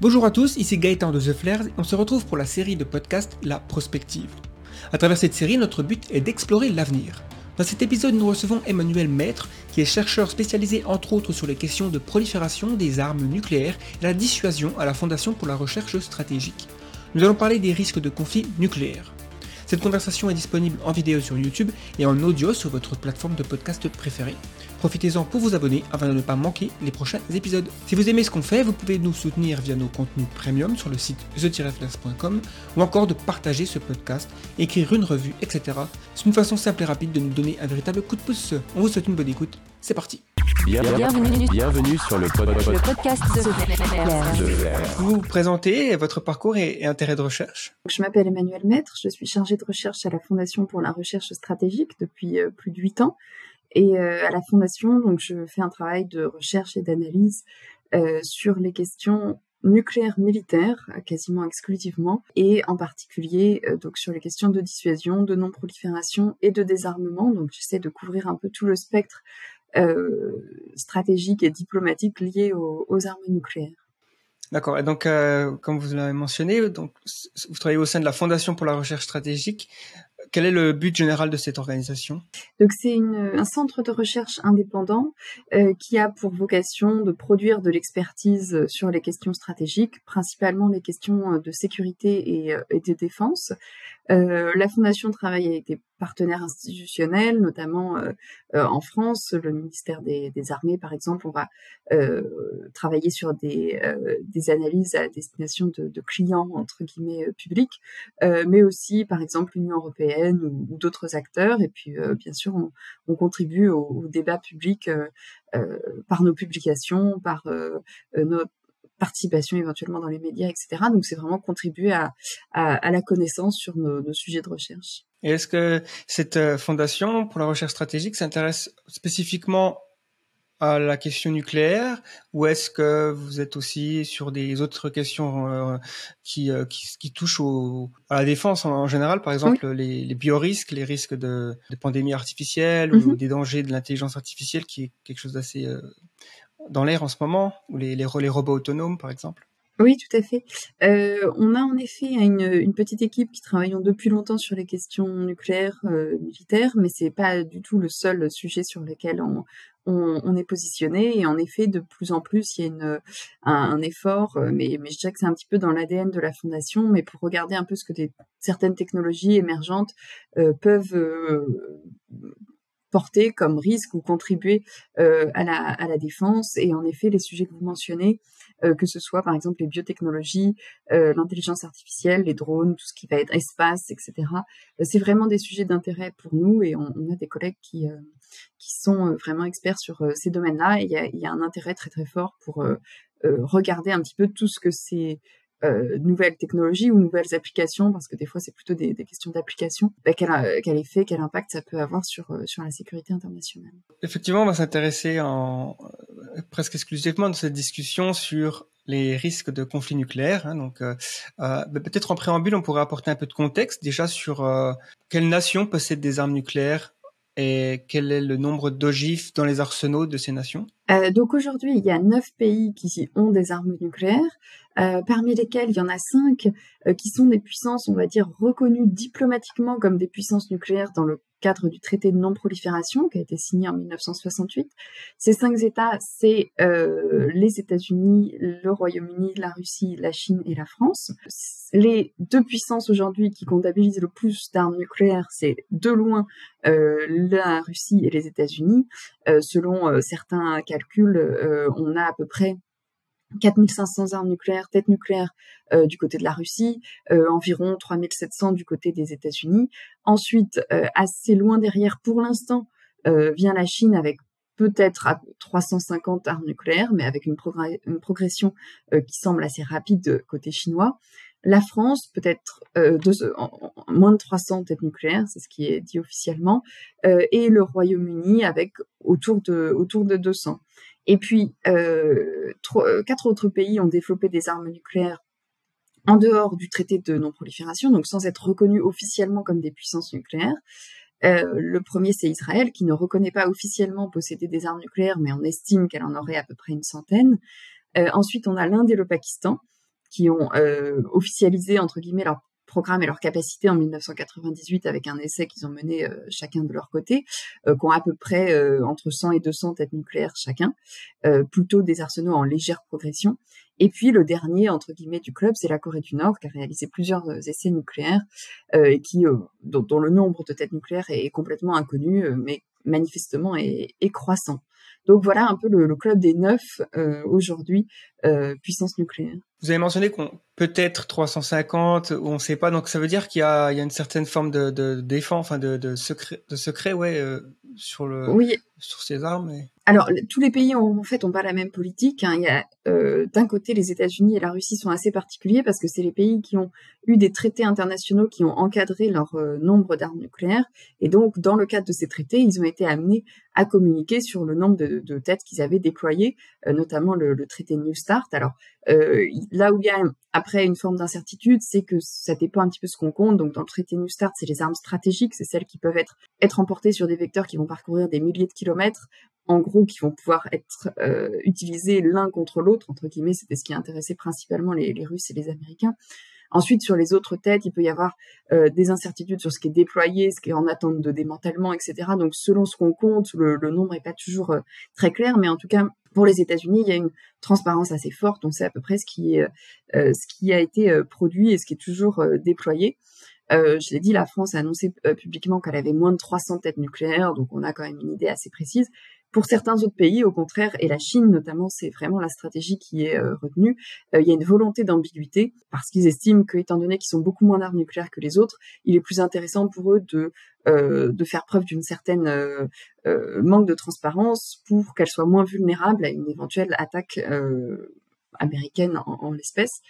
Bonjour à tous, ici Gaëtan de The Flares et on se retrouve pour la série de podcasts La Prospective. À travers cette série, notre but est d'explorer l'avenir. Dans cet épisode, nous recevons Emmanuel Maître, qui est chercheur spécialisé entre autres sur les questions de prolifération des armes nucléaires et la dissuasion à la Fondation pour la recherche stratégique. Nous allons parler des risques de conflits nucléaires. Cette conversation est disponible en vidéo sur YouTube et en audio sur votre plateforme de podcast préférée. Profitez-en pour vous abonner afin de ne pas manquer les prochains épisodes. Si vous aimez ce qu'on fait, vous pouvez nous soutenir via nos contenus premium sur le site the-flash.com ou encore de partager ce podcast, écrire une revue, etc. C'est une façon simple et rapide de nous donner un véritable coup de pouce. On vous souhaite une bonne écoute. C'est parti. Bienvenue, Bienvenue sur le, pod, pod, le podcast de Flair. Vous vous présentez votre parcours et, et intérêt de recherche Je m'appelle Emmanuel Maître, je suis chargée de recherche à la Fondation pour la recherche stratégique depuis euh, plus de huit ans. Et euh, à la Fondation, donc, je fais un travail de recherche et d'analyse euh, sur les questions nucléaires militaires quasiment exclusivement et en particulier euh, donc sur les questions de dissuasion, de non-prolifération et de désarmement. Donc j'essaie de couvrir un peu tout le spectre euh, stratégique et diplomatique lié aux, armes nucléaires. D'accord. Et donc, euh, comme vous l'avez mentionné, donc vous travaillez au sein de la Fondation pour la recherche stratégique. Quel est le but général de cette organisation? Donc c'est un centre de recherche indépendant euh, qui a pour vocation de produire de l'expertise sur les questions stratégiques, principalement les questions de sécurité et, euh, et de défense. Euh, la fondation travaille avec des partenaires institutionnels, notamment euh, euh, en France, le ministère des, des, Armées, par exemple, on va euh, travailler sur des, des, analyses à destination de, de, clients entre guillemets publics, mais aussi, par exemple, l'Union européenne ou, ou d'autres acteurs. Et puis, bien sûr, on, on contribue au, au, débat public par nos publications, par notre participation éventuellement dans les médias, etc. Donc c'est vraiment contribuer à, à, à, la connaissance sur nos, nos sujets de recherche. Et est-ce que cette euh, fondation pour la recherche stratégique s'intéresse spécifiquement à la question nucléaire ou est-ce que vous êtes aussi sur des autres questions euh, qui, euh, qui, qui, touchent au, à la défense en, en général, par exemple oui. les, les biorisques, les risques de, de mm -hmm. ou des dangers de l'intelligence artificielle qui est quelque chose d'assez euh, dans l'air en ce moment, ou les, les, les, robots autonomes, par exemple? Oui, tout à fait. Euh, on a en effet une, petite équipe qui travaille depuis longtemps sur les questions nucléaires euh, militaires, mais c'est pas du tout le seul sujet sur lequel on, est positionné. Et en effet, de plus en plus, il y a un, effort, euh, mais, je dirais que c'est un petit peu dans l'ADN de la fondation, mais pour regarder un peu ce que certaines technologies émergentes peuvent porter comme risque ou contribuer euh, à, la, à la défense. Et en effet, les sujets que vous mentionnez, euh, que ce soit par exemple les biotechnologies, euh, l'intelligence artificielle, les drones, tout ce qui va être espace, etc., c'est vraiment des sujets d'intérêt pour nous et on, on, a des collègues qui, qui sont vraiment experts sur ces domaines-là. Il y y a, un intérêt très très fort pour regarder un petit peu tout ce que c'est euh, nouvelles technologies ou nouvelles applications, parce que des fois c'est plutôt des, des questions d'application, bah, quel, quel, effet, quel impact ça peut avoir sur, euh, sur la sécurité internationale. Effectivement, on va s'intéresser en, euh, presque exclusivement dans cette discussion sur les risques de conflits nucléaires. Hein, donc, euh, euh, peut-être en préambule, on pourrait apporter un peu de contexte déjà sur euh, quelles nations possèdent des armes nucléaires et quel est le nombre d'ogives dans les arsenaux de ces nations euh, Donc aujourd'hui, il y a neuf pays qui ont des armes nucléaires, euh, parmi lesquels il y en a cinq euh, qui sont des puissances, on va dire, reconnues diplomatiquement comme des puissances nucléaires dans le cadre du traité de non-prolifération qui a été signé en 1968. Ces cinq États, c'est les États-Unis, le Royaume-Uni, la Russie, la Chine et la France. Les deux puissances aujourd'hui qui comptabilisent le plus d'armes nucléaires, c'est de loin la Russie et les États-Unis. Selon certains calculs, on a à peu près 4500 armes nucléaires, têtes nucléaires euh, du côté de la Russie, euh, environ 3700 du côté des États-Unis. Ensuite, euh, assez loin derrière, pour l'instant, vient la Chine avec peut-être 350 armes nucléaires, mais avec une progression qui semble assez rapide côté chinois. La France, peut-être euh, moins de 300 têtes nucléaires, c'est ce qui est dit officiellement, euh, et le Royaume-Uni avec autour de, autour de 200. Et puis, euh, quatre autres pays ont développé des armes nucléaires en dehors du traité de non-prolifération, donc sans être reconnus officiellement comme des puissances nucléaires. Le premier, c'est Israël, qui ne reconnaît pas officiellement posséder des armes nucléaires, mais on estime qu'elle en aurait à peu près une centaine. Ensuite, on a l'Inde et le Pakistan, qui ont officialisé entre guillemets leur programme et leur capacité en 1998 avec un essai qu'ils ont mené chacun de leur côté, qui ont à peu près entre 100 et 200 têtes nucléaires chacun, plutôt des arsenaux en légère progression. Et puis le dernier entre guillemets du club, c'est la Corée du Nord qui a réalisé plusieurs euh, essais nucléaires euh, et qui euh, dont, le nombre de têtes nucléaires est, complètement inconnu, mais manifestement est, croissant. Donc voilà un peu le, club des neuf aujourd'hui puissance nucléaire. Vous avez mentionné qu'on peut-être 350 ou on ne sait pas, donc ça veut dire qu'il y, y a, une certaine forme de, de défense, enfin de, de secret, de secret, ouais, sur le, oui. sur ces armes. Alors, tous les pays ont, en fait ont pas la même politique. Hein. Il y a euh, d'un côté les États-Unis et la Russie sont assez particuliers parce que c'est les pays qui ont eu des traités internationaux qui ont encadré leur euh, nombre d'armes nucléaires et donc dans le cadre de ces traités, ils ont été amenés à communiquer sur le nombre de, de têtes qu'ils avaient déployées, euh, notamment le, traité New Start. Alors là où il y a après une forme d'incertitude, c'est que ça dépend un petit peu ce qu'on compte. Donc dans le traité New Start, c'est les armes stratégiques, c'est celles qui peuvent être être emportées sur des vecteurs qui vont parcourir des milliers de kilomètres en gros, qui vont pouvoir être euh, utilisés l'un contre l'autre, entre guillemets, c'était ce qui intéressait principalement les, Russes et les Américains. Ensuite, sur les autres têtes, il peut y avoir euh, des incertitudes sur ce qui est déployé, ce qui est en attente de démantèlement, etc. Donc, selon ce qu'on compte, le, nombre n'est pas toujours euh, très clair, mais en tout cas, pour les États-Unis, il y a une transparence assez forte. On sait à peu près ce qui, qui a été produit et ce qui est toujours déployé. je l'ai dit, la France a annoncé publiquement qu'elle avait moins de 300 têtes nucléaires, donc on a quand même une idée assez précise. Pour certains autres pays, au contraire, et la Chine notamment, c'est vraiment la stratégie qui est euh, retenue. Euh, il y a une volonté d'ambiguïté parce qu'ils estiment qu'étant donné qu'ils sont beaucoup moins d'armes nucléaires que les autres, il est plus intéressant pour eux de euh, de faire preuve d'une certaine manque de transparence pour qu'elles soient moins vulnérables à une éventuelle attaque américaine en, l'espèce.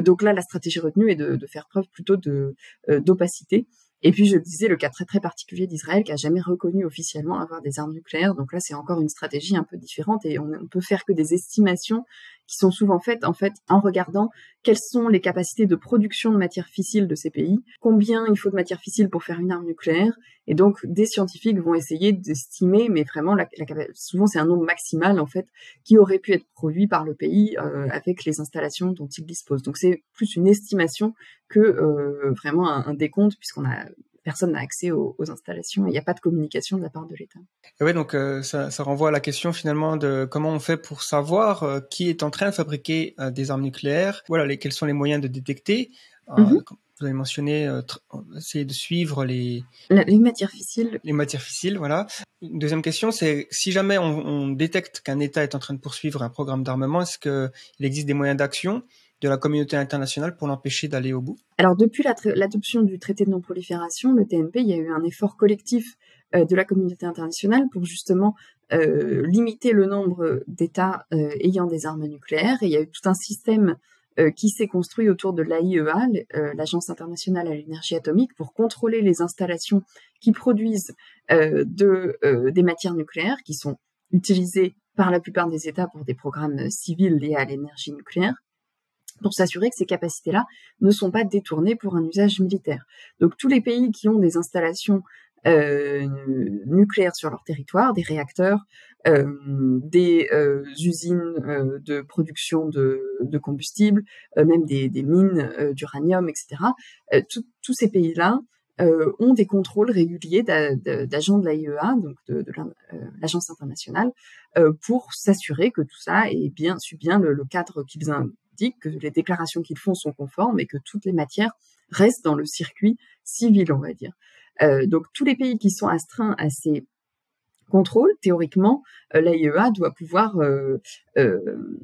donc là, la stratégie retenue est de, de faire preuve plutôt de d'opacité et puis, je disais, le cas très très particulier d'Israël qui a jamais reconnu officiellement avoir des armes nucléaires. Donc là, c'est encore une stratégie un peu différente et on ne peut faire que des estimations qui sont souvent faites en fait en regardant quelles sont les capacités de production de matières fissiles de ces pays, combien il faut de matières fissiles pour faire une arme nucléaire. Et donc, des scientifiques vont essayer d'estimer, mais vraiment, la, souvent c'est un nombre maximal en fait qui aurait pu être produit par le pays euh, avec les installations dont il dispose. Donc c'est plus une estimation que euh, vraiment un, décompte, puisqu'on a personne n'a accès aux, installations il n'y a pas de communication de la part de l'État. Oui, donc euh, ça, renvoie à la question finalement de comment on fait pour savoir euh, qui est en train de fabriquer des armes nucléaires, voilà, les, quels sont les moyens de détecter. Mhm. Vous avez mentionné essayer de suivre les... les matières fissiles. Les matières fissiles, voilà. Une deuxième question, c'est si jamais on, on détecte qu'un État est en train de poursuivre un programme d'armement, est-ce qu'il existe des moyens d'action de la communauté internationale pour l'empêcher d'aller au bout? Alors depuis l'adoption du traité de non-prolifération, le TNP, il y a eu un effort collectif euh, de la communauté internationale pour justement euh, limiter le nombre d'États euh, ayant des armes nucléaires. Et il y a eu tout un système qui s'est construit autour de l'AIEA, l'Agence internationale à l'énergie atomique, pour contrôler les installations qui produisent de, des matières nucléaires qui sont utilisées par la plupart des États pour des programmes civils liés à l'énergie nucléaire pour s'assurer que ces capacités-là ne sont pas détournées pour un usage militaire. Donc tous les pays qui ont des installations euh, nucléaires sur leur territoire, des réacteurs, euh, des euh, usines de production de, de combustible, même des, mines d'uranium, etc. tous ces pays-là ont des contrôles réguliers d'agents de l'AIEA, donc de, l'agence internationale, pour s'assurer que tout ça est bien suit bien le, le cadre qu'ils que les déclarations qu'ils font sont conformes et que toutes les matières restent dans le circuit civil, on va dire. Euh, donc tous les pays qui sont astreints à ces contrôles, théoriquement, euh, l'AIEA doit pouvoir euh,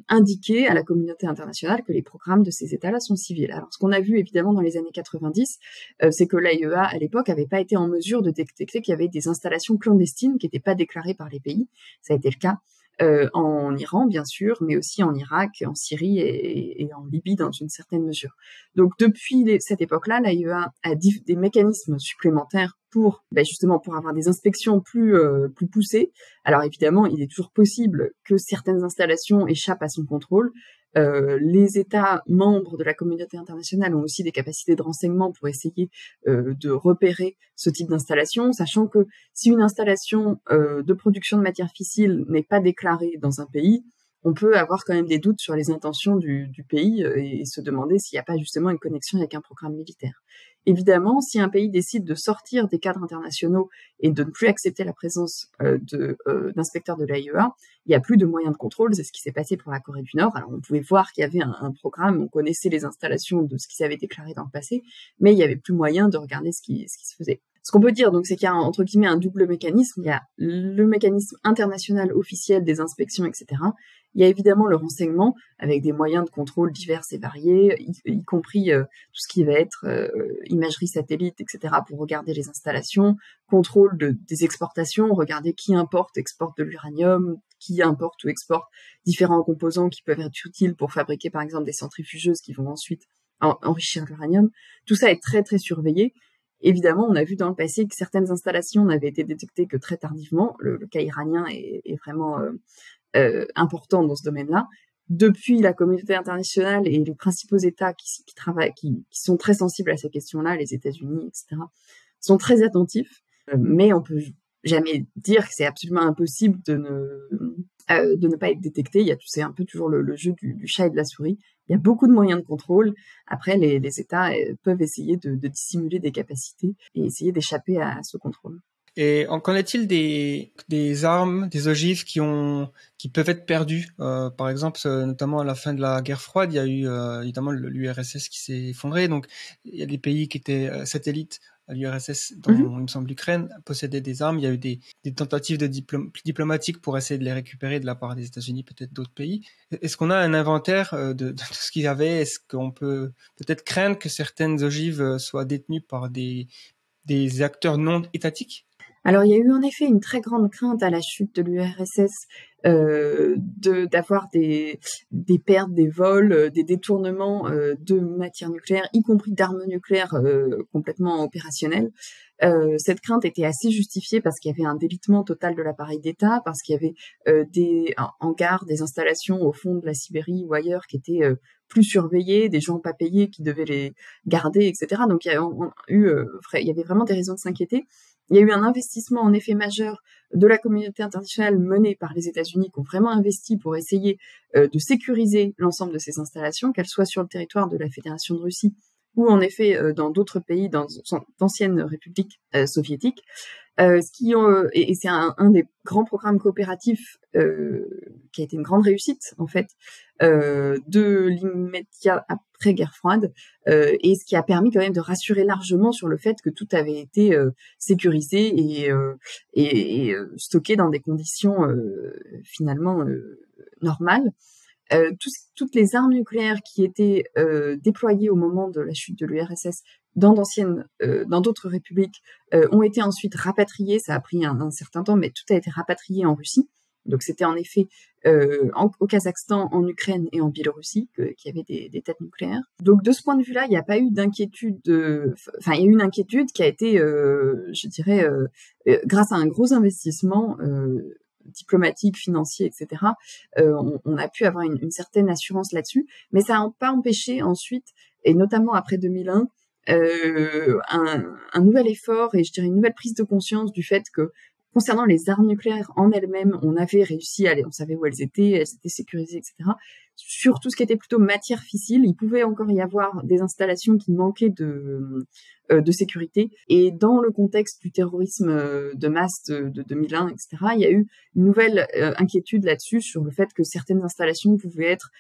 indiquer à la communauté internationale que les programmes de ces États-là sont civils. Alors, ce qu'on a vu évidemment dans les années 90, c'est que l'AIEA à l'époque n'avait pas été en mesure de détecter qu'il y avait des installations clandestines qui n'étaient pas déclarées par les pays. Ça a été le cas euh, en Iran bien sûr, mais aussi en Irak, en Syrie et, en Libye dans une certaine mesure. Donc depuis cette époque-là, l'AIEA a des mécanismes supplémentaires pour ben justement pour avoir des inspections plus euh, plus poussées. Alors évidemment, il est toujours possible que certaines installations échappent à son contrôle, euh, les États membres de la communauté internationale ont aussi des capacités de renseignement pour essayer euh, de repérer ce type d'installation, sachant que si une installation euh, de production de matières fissiles n'est pas déclarée dans un pays, on peut avoir quand même des doutes sur les intentions du, pays et se demander s'il n'y a pas justement une connexion avec un programme militaire. Évidemment, si un pays décide de sortir des cadres internationaux et de ne plus accepter la présence euh, euh, d'inspecteurs de, l'AIEA, il n'y a plus de moyens de contrôle. C'est ce qui s'est passé pour la Corée du Nord. Alors, on pouvait voir qu'il y avait un, programme, on connaissait les installations de ce qui s'avait déclaré dans le passé, mais il n'y avait plus moyen de regarder ce qui se faisait. Ce qu'on peut dire, donc, c'est qu'il y a entre guillemets un double mécanisme. Il y a le mécanisme international officiel des inspections, etc. Il y a évidemment le renseignement avec des moyens de contrôle divers et variés, y, compris euh, tout ce qui va être euh, imagerie satellite, etc. pour regarder les installations, contrôle de, des exportations, regarder qui importe, exporte de l'uranium, qui importe ou exporte différents composants qui peuvent être utiles pour fabriquer par exemple des centrifugeuses qui vont ensuite enrichir l'uranium. Tout ça est très très surveillé. Évidemment, on a vu dans le passé que certaines installations n'avaient été détectées que très tardivement. Le, cas iranien est, vraiment euh, euh, important dans ce domaine-là. Depuis la communauté internationale et les principaux États qui, travaillent, qui, qui, sont très sensibles à ces questions-là, les États-Unis, etc., sont très attentifs. Euh, mais on peut jamais dire que c'est absolument impossible de ne euh, de ne pas être détecté. Il y a c'est un peu toujours le, jeu du, chat et de la souris. Il y a beaucoup de moyens de contrôle. Après, les, États euh, peuvent essayer de, dissimuler des capacités et essayer d'échapper à ce contrôle. Et qu'en est-il des, des armes, des ogives qui ont qui peuvent être perdues? Euh, Par exemple, euh, notamment à la fin de la guerre froide, il y a eu euh, évidemment l'URSS qui s'est effondré. Donc, il y a des pays qui étaient euh, satellites à l'URSS, dont mhm. il me semble l'Ukraine, possédaient des armes. Il y a eu des, des tentatives de diplom diplomatiques pour essayer de les récupérer de la part des États-Unis, peut-être d'autres pays. Est-ce qu'on a un inventaire de, de, tout ce qu'il y avait? Est-ce qu'on peut peut-être craindre que certaines ogives soient détenues par des, des acteurs non étatiques? Alors il y a eu en effet une très grande crainte à la chute de l'URSS euh, d'avoir des, des pertes, des vols, euh, des détournements euh, de matières nucléaires, y compris d'armes nucléaires euh, complètement opérationnelles. Euh, cette crainte était assez justifiée parce qu'il y avait un délitement total de l'appareil d'État, parce qu'il y avait des hangars, des installations au fond de la Sibérie ou ailleurs qui étaient plus surveillés, des gens pas payés qui devaient les garder, etc. Donc il y, a, eu, il y avait vraiment des raisons de s'inquiéter. Il y a eu un investissement en effet majeur de la communauté internationale menée par les États-Unis qui ont vraiment investi pour essayer euh, de sécuriser l'ensemble de ces installations, qu'elles soient sur le territoire de la Fédération de Russie ou en effet euh, dans d'autres pays, dans d'anciennes républiques euh, soviétiques. Euh, ce qui ont, et, c'est un, un, des grands programmes coopératifs qui a été une grande réussite en fait de l'immédiat après guerre froide et ce qui a permis quand même de rassurer largement sur le fait que tout avait été sécurisé et, et, et stocké dans des conditions finalement normales. Euh, toutes les armes nucléaires qui étaient euh, déployées au moment de la chute de l'URSS dans d'anciennes, euh, dans d'autres républiques, ont été ensuite rapatriées. Ça a pris un, certain temps, mais tout a été rapatrié en Russie. Donc c'était en effet au Kazakhstan, en Ukraine et en Biélorussie qu'il y avait des, des, têtes nucléaires. Donc de ce point de vue-là, il n'y a pas eu d'inquiétude. Enfin, il y a eu une inquiétude qui a été, je dirais, grâce à un gros investissement diplomatique, financier, etc., euh, on, a pu avoir une, certaine assurance là-dessus, mais ça n'a pas empêché ensuite, et notamment après 2001, euh, un, un, nouvel effort et je dirais une nouvelle prise de conscience du fait que Concernant les armes nucléaires en elles-mêmes, on avait réussi à aller, on savait où elles étaient, elles étaient sécurisées, etc. Sur tout ce qui était plutôt matière fissile, il pouvait encore y avoir des installations qui manquaient de, euh, de sécurité. Et dans le contexte du terrorisme euh, de masse de, 2001, etc., il y a eu une nouvelle euh, inquiétude là-dessus sur le fait que certaines installations pouvaient être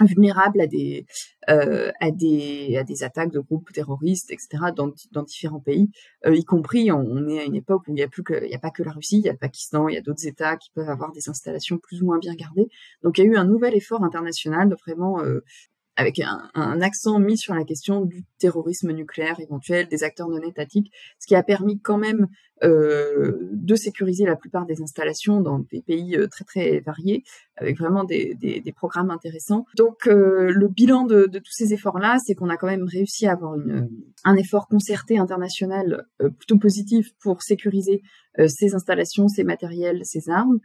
vulnérables à des euh, à des à des attaques de groupes terroristes etc dans, dans différents pays. Euh, y compris on, est à une époque où il y a plus il y a pas que la Russie il y a le Pakistan il y a d'autres États qui peuvent avoir des installations plus ou moins bien gardées. Donc il y a eu un nouvel effort international de vraiment euh, avec un, un, accent mis sur la question du terrorisme nucléaire éventuel, des acteurs non étatiques, ce qui a permis quand même euh, de sécuriser la plupart des installations dans des pays euh, très très variés, avec vraiment des, des, des programmes intéressants. Donc euh, le bilan de, de tous ces efforts-là, c'est qu'on a quand même réussi à avoir une, un effort concerté international euh, plutôt positif pour sécuriser euh, ces installations, ces matériels, ces armes.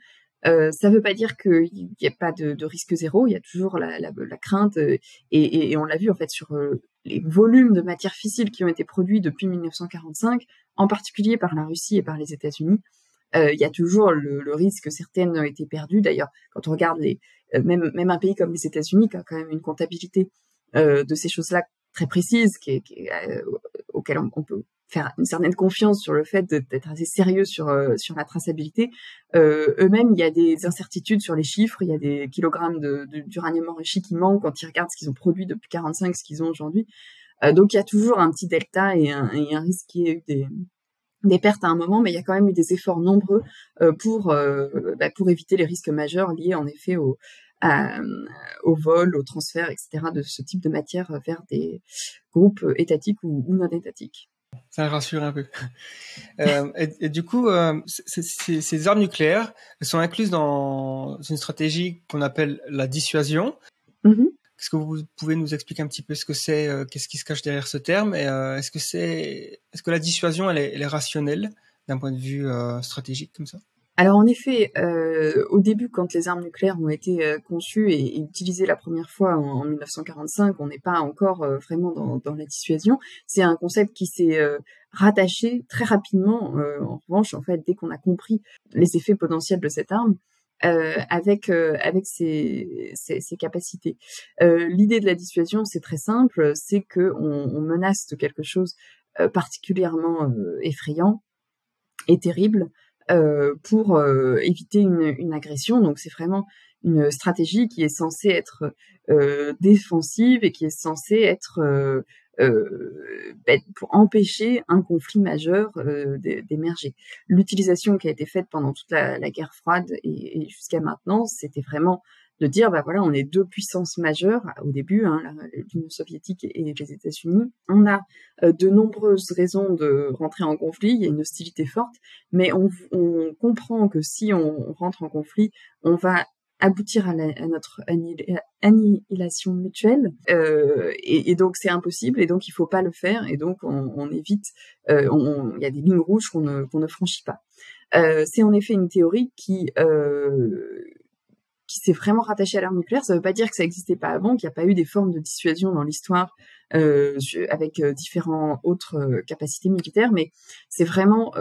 Euh, ça ne veut pas dire qu'il n'y a pas de, de, risque zéro, il y a toujours la, la, la crainte, euh, et, et, on l'a vu en fait sur euh, les volumes de matières fissiles qui ont été produits depuis 1945, en particulier par la Russie et par les États-Unis. il y a toujours le, le, risque que certaines aient été perdues. D'ailleurs, quand on regarde les, même, même un pays comme les États-Unis qui a quand même une comptabilité de ces choses-là très précise, qui, qui on, peut faire une certaine confiance sur le fait d'être assez sérieux sur euh, la traçabilité. Euh, eux-mêmes, il y a des incertitudes sur les chiffres. Il y a des kilogrammes de, d'uranium enrichi qui manquent quand ils regardent ce qu'ils ont produit depuis 45, ce qu'ils ont aujourd'hui. Euh, donc il y a toujours un petit delta et un, risque qui eu des des pertes à un moment, mais il y a quand même eu des efforts nombreux pour bah, pour éviter les risques majeurs liés en effet au au vol, au transfert, etc. de ce type de matière vers des groupes étatiques ou non étatiques. Ça rassure un peu. Euh, et, du coup, euh, ces armes nucléaires elles sont incluses dans une stratégie qu'on appelle la dissuasion. Mm-hmm. Est-ce que vous pouvez nous expliquer un petit peu ce que c'est, euh, qu'est-ce qui se cache derrière ce terme, et est-ce que c'est, est-ce que la dissuasion elle est, elle est rationnelle d'un point de vue stratégique comme ça? Alors en effet, euh, au début, quand les armes nucléaires ont été euh, conçues et, utilisées la première fois en, 1945, on n'est pas encore euh, vraiment dans, la dissuasion. C'est un concept qui s'est rattaché très rapidement. en revanche, en fait, dès qu'on a compris les effets potentiels de cette arme, avec avec ses, ses, capacités. L'idée de la dissuasion, c'est très simple, c'est que on, menace de quelque chose particulièrement effrayant et terrible pour euh, éviter une, une, agression. Donc c'est vraiment une stratégie qui est censée être euh, défensive et qui est censée être ben, pour empêcher un conflit majeur d'émerger. L'utilisation qui a été faite pendant toute la, la guerre froide et, et jusqu'à maintenant, c'était vraiment de dire bah voilà on est deux puissances majeures au début hein, l'Union soviétique et les États-Unis. On a euh, de nombreuses raisons de rentrer en conflit. Il y a une hostilité forte. Mais on, on comprend que si on rentre en conflit on va aboutir à, notre annihilation mutuelle. Euh, et, donc c'est impossible. Et donc il faut pas le faire. Et donc on, on évite euh, il y a des lignes rouges qu'on ne, ne franchit pas. Euh, c'est en effet une théorie qui euh, qui s'est vraiment rattaché à l'arme nucléaire. Ça ne veut pas dire que ça n'existait pas avant, qu'il n'y a pas eu des formes de dissuasion dans l'histoire euh, avec euh, différents autres euh, capacités militaires, mais c'est vraiment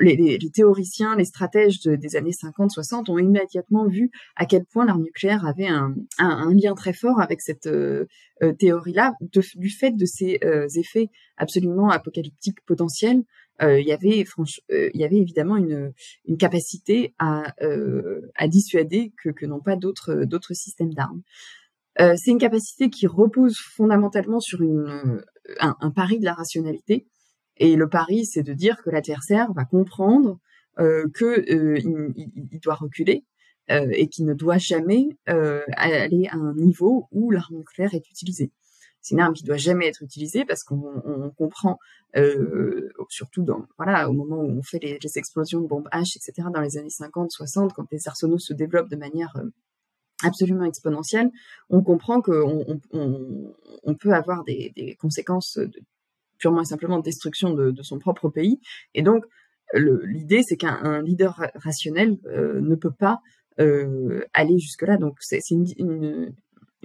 les, théoriciens, les stratèges des années 50-60 ont immédiatement vu à quel point l'arme nucléaire avait un, un, lien très fort avec cette théorie-là, du fait de ses effets absolument apocalyptiques potentiels euh, il y avait euh, il y avait évidemment une, capacité à, euh, dissuader que, n'ont pas d'autres systèmes d'armes. c'est une capacité qui repose fondamentalement sur un, pari de la rationalité. Et le pari, c'est de dire que l'adversaire va comprendre euh, que il, il, doit reculer et qu'il ne doit jamais aller à un niveau où l'arme nucléaire est utilisée c'est une arme qui doit jamais être utilisée parce qu'on comprend, euh, surtout dans voilà au moment où on fait les, explosions de bombes H, etc. dans les années 50, 60, quand les arsenaux se développent de manière euh, absolument exponentielle, on comprend qu'on on, peut avoir des, conséquences purement et simplement de destruction de, son propre pays. Et donc, l'idée, c'est qu'un leader rationnel euh, ne peut pas aller jusque-là. Donc, c'est une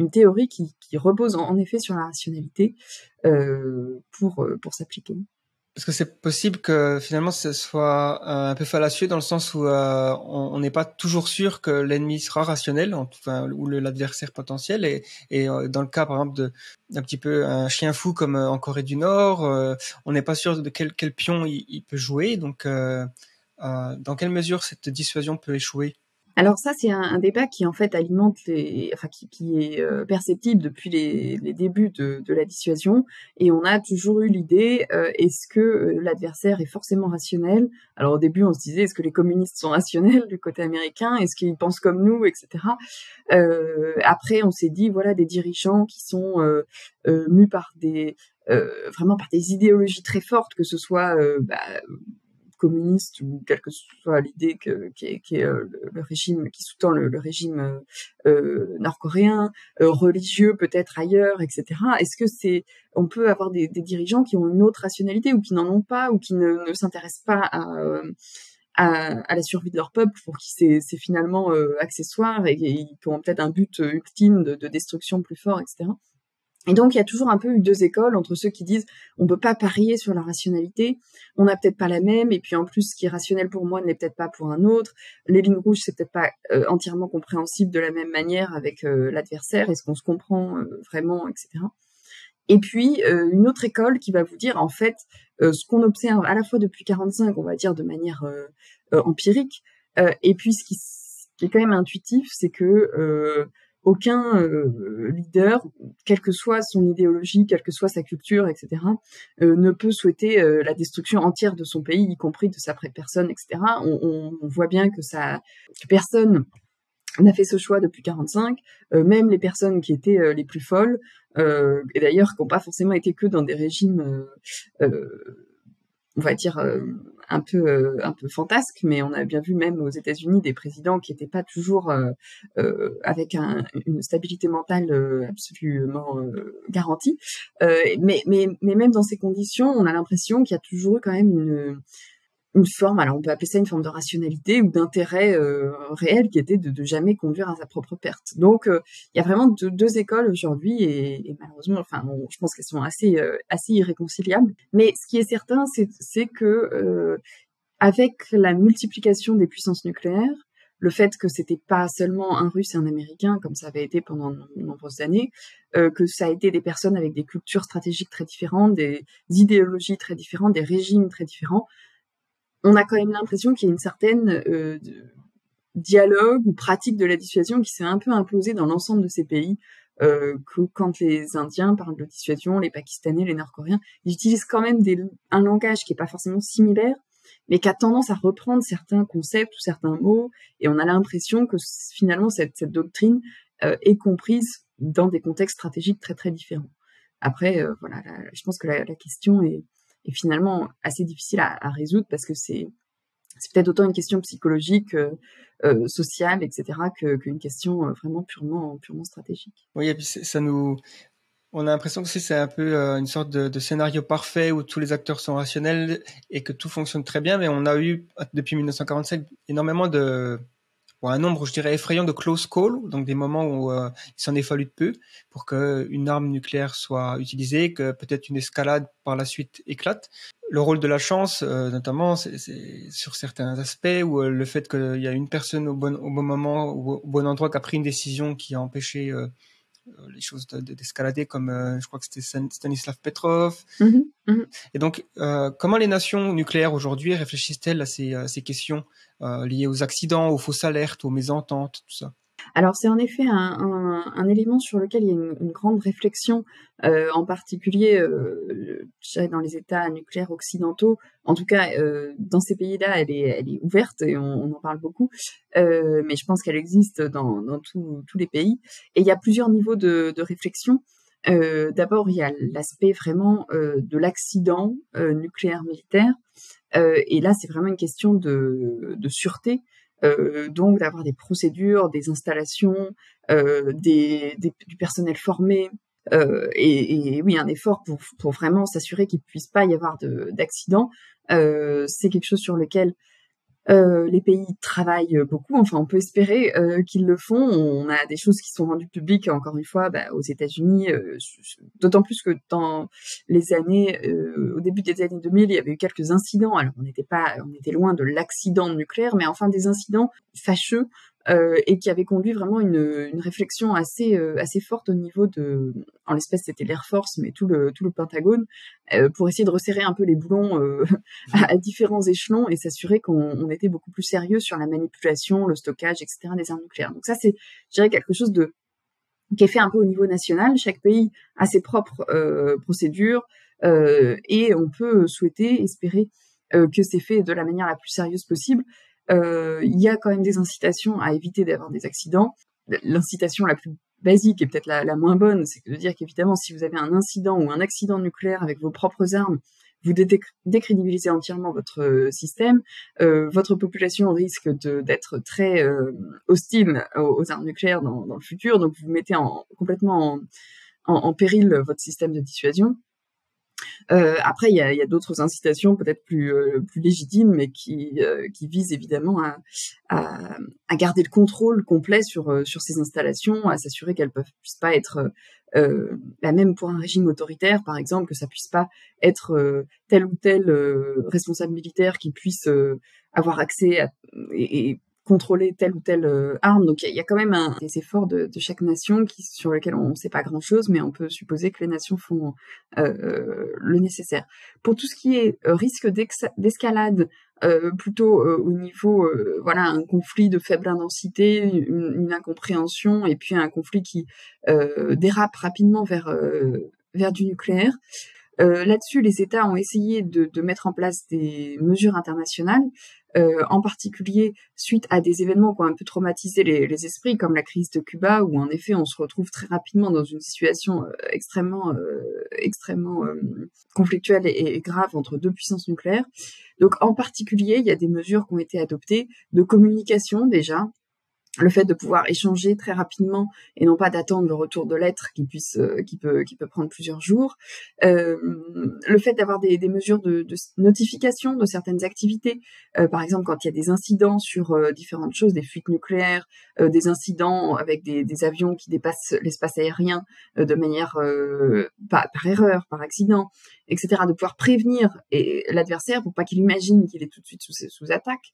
théorie qui, repose en, effet sur la rationalité euh, pour, euh, pour s'appliquer. Est-ce que c'est possible que finalement ce soit euh, un peu fallacieux dans le sens où on n'est pas toujours sûr que l'ennemi sera rationnel, ou l'adversaire potentiel, et, dans le cas par exemple d'un petit peu un chien fou comme en Corée du Nord, on n'est pas sûr de quel, pion il peut jouer, donc dans quelle mesure cette dissuasion peut échouer? Alors ça, c'est un, débat qui en fait alimente les, enfin qui, est euh, perceptible depuis les, les débuts de, de, la dissuasion, et on a toujours eu l'idée euh, est-ce que euh, l'adversaire est forcément rationnel? Alors au début, on se disait est-ce que les communistes sont rationnels du côté américain? Est-ce qu'ils pensent comme nous, etc. après, on s'est dit voilà des dirigeants qui sont mus par des vraiment par des idéologies très fortes, que ce soit bah, communiste ou quelle que soit l'idée que, qui est, euh, le, régime qui sous-tend le, régime euh, euh, nord-coréen, religieux peut-être ailleurs, etc. Est-ce que c'est on peut avoir des, dirigeants qui ont une autre rationalité ou qui n'en ont pas ou qui ne, s'intéressent pas à, à, à, la survie de leur peuple pour qui c'est finalement accessoire et, qui ont peut-être un but ultime de, de, destruction plus fort, etc. Et donc, il y a toujours un peu eu deux écoles entre ceux qui disent on peut pas parier sur la rationalité, on n'a peut-être pas la même, et puis en plus, ce qui est rationnel pour moi n'est peut-être pas pour un autre. Les lignes rouges, c'est peut-être pas euh, entièrement compréhensible de la même manière avec euh, l'adversaire. Est-ce qu'on se comprend euh, vraiment, etc. Et puis une autre école qui va vous dire en fait ce qu'on observe à la fois depuis 45, on va dire de manière empirique, et puis ce qui, ce qui, est quand même intuitif, c'est que aucun euh, leader, quelle que soit son idéologie, quelle que soit sa culture, etc., euh, ne peut souhaiter euh, la destruction entière de son pays, y compris de sa personne, etc. On, voit bien que que personne n'a fait ce choix depuis 45, même les personnes qui étaient les plus folles, et d'ailleurs qui n'ont pas forcément été que dans des régimes on va dire un peu euh, un peu fantasque, mais on a bien vu même aux États-Unis des présidents qui n'étaient pas toujours euh, avec une stabilité mentale absolument garantie. mais mais mais même dans ces conditions, on a l'impression qu'il y a toujours eu quand même une une forme, alors on peut appeler ça une forme de rationalité ou d'intérêt euh, réel qui était de, de, jamais conduire à sa propre perte. Donc euh, il y a vraiment deux, écoles aujourd'hui et, et, malheureusement, enfin je pense qu'elles sont assez euh, assez irréconciliables. Mais ce qui est certain, c'est que avec la multiplication des puissances nucléaires, le fait que c'était pas seulement un Russe et un Américain comme ça avait été pendant de nombreuses années, que ça a été des personnes avec des cultures stratégiques très différentes, des idéologies très différentes, des régimes très différents on a quand même l'impression qu'il y a une certaine euh, dialogue ou pratique de la dissuasion qui s'est un peu imposée dans l'ensemble de ces pays. Euh, que quand les Indiens parlent de dissuasion, les Pakistanais, les Nord-Coréens, ils utilisent quand même des, un langage qui est pas forcément similaire, mais qui a tendance à reprendre certains concepts ou certains mots, et on a l'impression que finalement cette, cette doctrine euh, est comprise dans des contextes stratégiques très très différents. Après, euh, voilà, je pense que la, la question est, est finalement assez difficile à, résoudre parce que c'est peut-être autant une question psychologique, euh, euh sociale, etc., qu'une question euh, vraiment purement purement stratégique. Oui, et puis ça nous, on a l'impression que c'est un peu une sorte de, de, scénario parfait où tous les acteurs sont rationnels et que tout fonctionne très bien, mais on a eu depuis 1947 énormément de un nombre, je dirais, effrayant de close call, donc des moments où euh, il s'en est fallu de peu pour qu'une arme nucléaire soit utilisée, que peut-être une escalade par la suite éclate. Le rôle de la chance, euh, notamment, c'est sur certains aspects, ou euh, le fait qu'il y a une personne au bon, au bon moment, au, au, bon endroit, qui a pris une décision qui a empêché les choses d'escalader comme euh, je crois que c'était Stanislav Petrov. Mm-hmm, mm-hmm. Et donc, euh, comment les nations nucléaires aujourd'hui réfléchissent-elles à ces, à ces questions liées aux accidents, aux fausses alertes, aux mésententes, tout ça? Alors c'est en effet un, élément sur lequel il y a une, grande réflexion, euh, en particulier euh, dans les États nucléaires occidentaux. En tout cas, euh, dans ces pays-là, elle est, ouverte et on, en parle beaucoup, mais je pense qu'elle existe dans, tous les pays. Et il y a plusieurs niveaux de, réflexion. D'abord, il y a l'aspect vraiment de l'accident nucléaire militaire. et là, c'est vraiment une question de sûreté. Euh, donc d'avoir des procédures, des installations, euh, des, des, du personnel formé. Euh, et, et, oui, un effort pour, pour vraiment s'assurer qu'il ne puisse pas y avoir d'accident. Euh, c'est quelque chose sur lequel euh, les pays travaillent beaucoup, enfin on peut espérer euh, qu'ils le font. On a des choses qui sont rendues publiques, encore une fois, bah, aux États-Unis, euh, d'autant plus que dans les années, au début des années 2000, il y avait eu quelques incidents. Alors on n'était pas, on était loin de l'accident nucléaire, mais enfin des incidents fâcheux euh, et qui avait conduit vraiment une, une réflexion assez euh, assez forte au niveau de, en l'espèce c'était l'Air Force, mais tout le tout le Pentagone, euh, pour essayer de resserrer un peu les boulons à, à, différents échelons et s'assurer qu'on était beaucoup plus sérieux sur la manipulation, le stockage, etc. des armes nucléaires. Donc ça c'est, je dirais quelque chose de qui est fait un peu au niveau national. Chaque pays a ses propres procédures et on peut souhaiter, espérer que c'est fait de la manière la plus sérieuse possible il y a quand même des incitations à éviter d'avoir des accidents. L'incitation la plus basique et peut-être la, la, moins bonne, c'est de dire qu'évidemment, si vous avez un incident ou un accident nucléaire avec vos propres armes, vous décrédibilisez entièrement votre euh, système, euh, votre population risque d'être très euh, hostile aux, armes nucléaires dans, le futur, donc vous mettez en, complètement en, en, en, péril votre système de dissuasion. Euh, après, il y a, y a d'autres incitations peut-être plus euh, plus légitimes, mais qui euh, qui visent évidemment à, à, à, garder le contrôle complet sur euh, sur ces installations, à s'assurer qu'elles ne puissent pas être la même pour un régime autoritaire, par exemple, que ça puisse pas être tel ou tel responsable militaire qui puisse avoir accès à, et, et contrôler telle ou telle euh, arme. Donc il y, a quand même des efforts de, chaque nation sur lesquels on ne sait pas grand-chose, mais on peut supposer que les nations font euh, le nécessaire. Pour tout ce qui est euh, risque d'escalade, euh, plutôt euh, au niveau, voilà, un conflit de faible intensité, une, incompréhension, et puis un conflit qui dérape rapidement vers vers du nucléaire. Euh, Là-dessus, les États ont essayé de, mettre en place des mesures internationales euh, en particulier suite à des événements qui ont un peu traumatisé les, esprits, comme la crise de Cuba, où en effet on se retrouve très rapidement dans une situation euh, extrêmement, euh, extrêmement euh, conflictuelle et, grave entre deux puissances nucléaires. Donc en particulier, il y a des mesures qui ont été adoptées de communication déjà, le fait de pouvoir échanger très rapidement et non pas d'attendre le retour de lettres qui puisse euh, qui peut qui peut prendre plusieurs jours. Euh, le fait d'avoir des, des, mesures de, notification de certaines activités euh, par exemple quand il y a des incidents sur différentes choses des fuites nucléaires des incidents avec des, avions qui dépassent l'espace aérien de manière pas par erreur par accident etc de pouvoir prévenir l'adversaire pour pas qu'il imagine qu'il est tout de suite sous, sous attaque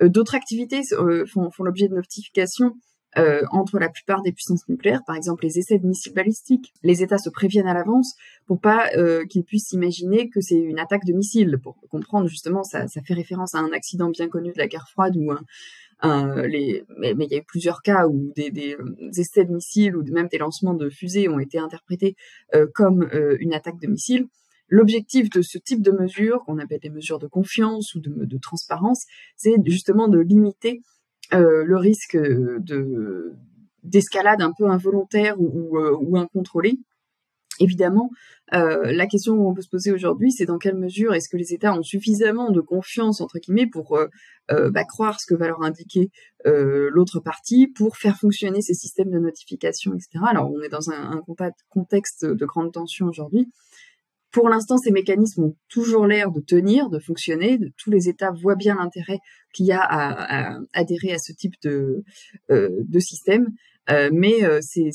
d'autres activités euh, font, l'objet de notifications euh, entre la plupart des puissances nucléaires, par exemple les essais de missiles balistiques. Les États se préviennent à l'avance pour pas euh, qu'ils puissent imaginer que c'est une attaque de missiles. Pour comprendre justement, ça, fait référence à un accident bien connu de la guerre froide où mais, il y a eu plusieurs cas où des, essais de missiles ou même des lancements de fusées ont été interprétés euh, comme euh, une attaque de missiles. L'objectif de ce type de mesures, qu'on appelle des mesures de confiance ou de, transparence, c'est justement de limiter euh, le risque de d'escalade un peu involontaire ou, euh, incontrôlée. Évidemment, euh, la question qu'on peut se poser aujourd'hui, c'est dans quelle mesure est-ce que les États ont suffisamment de confiance entre guillemets pour euh, euh, bah, croire ce que va leur indiquer euh, l'autre partie, pour faire fonctionner ces systèmes de notification, etc. Alors, on est dans un, un contexte de grande tension aujourd'hui. Pour l'instant, ces mécanismes ont toujours l'air de tenir, de fonctionner. Tous les États voient bien l'intérêt qu'il y a à, adhérer à ce type de, euh, de système. Euh, mais euh, c'est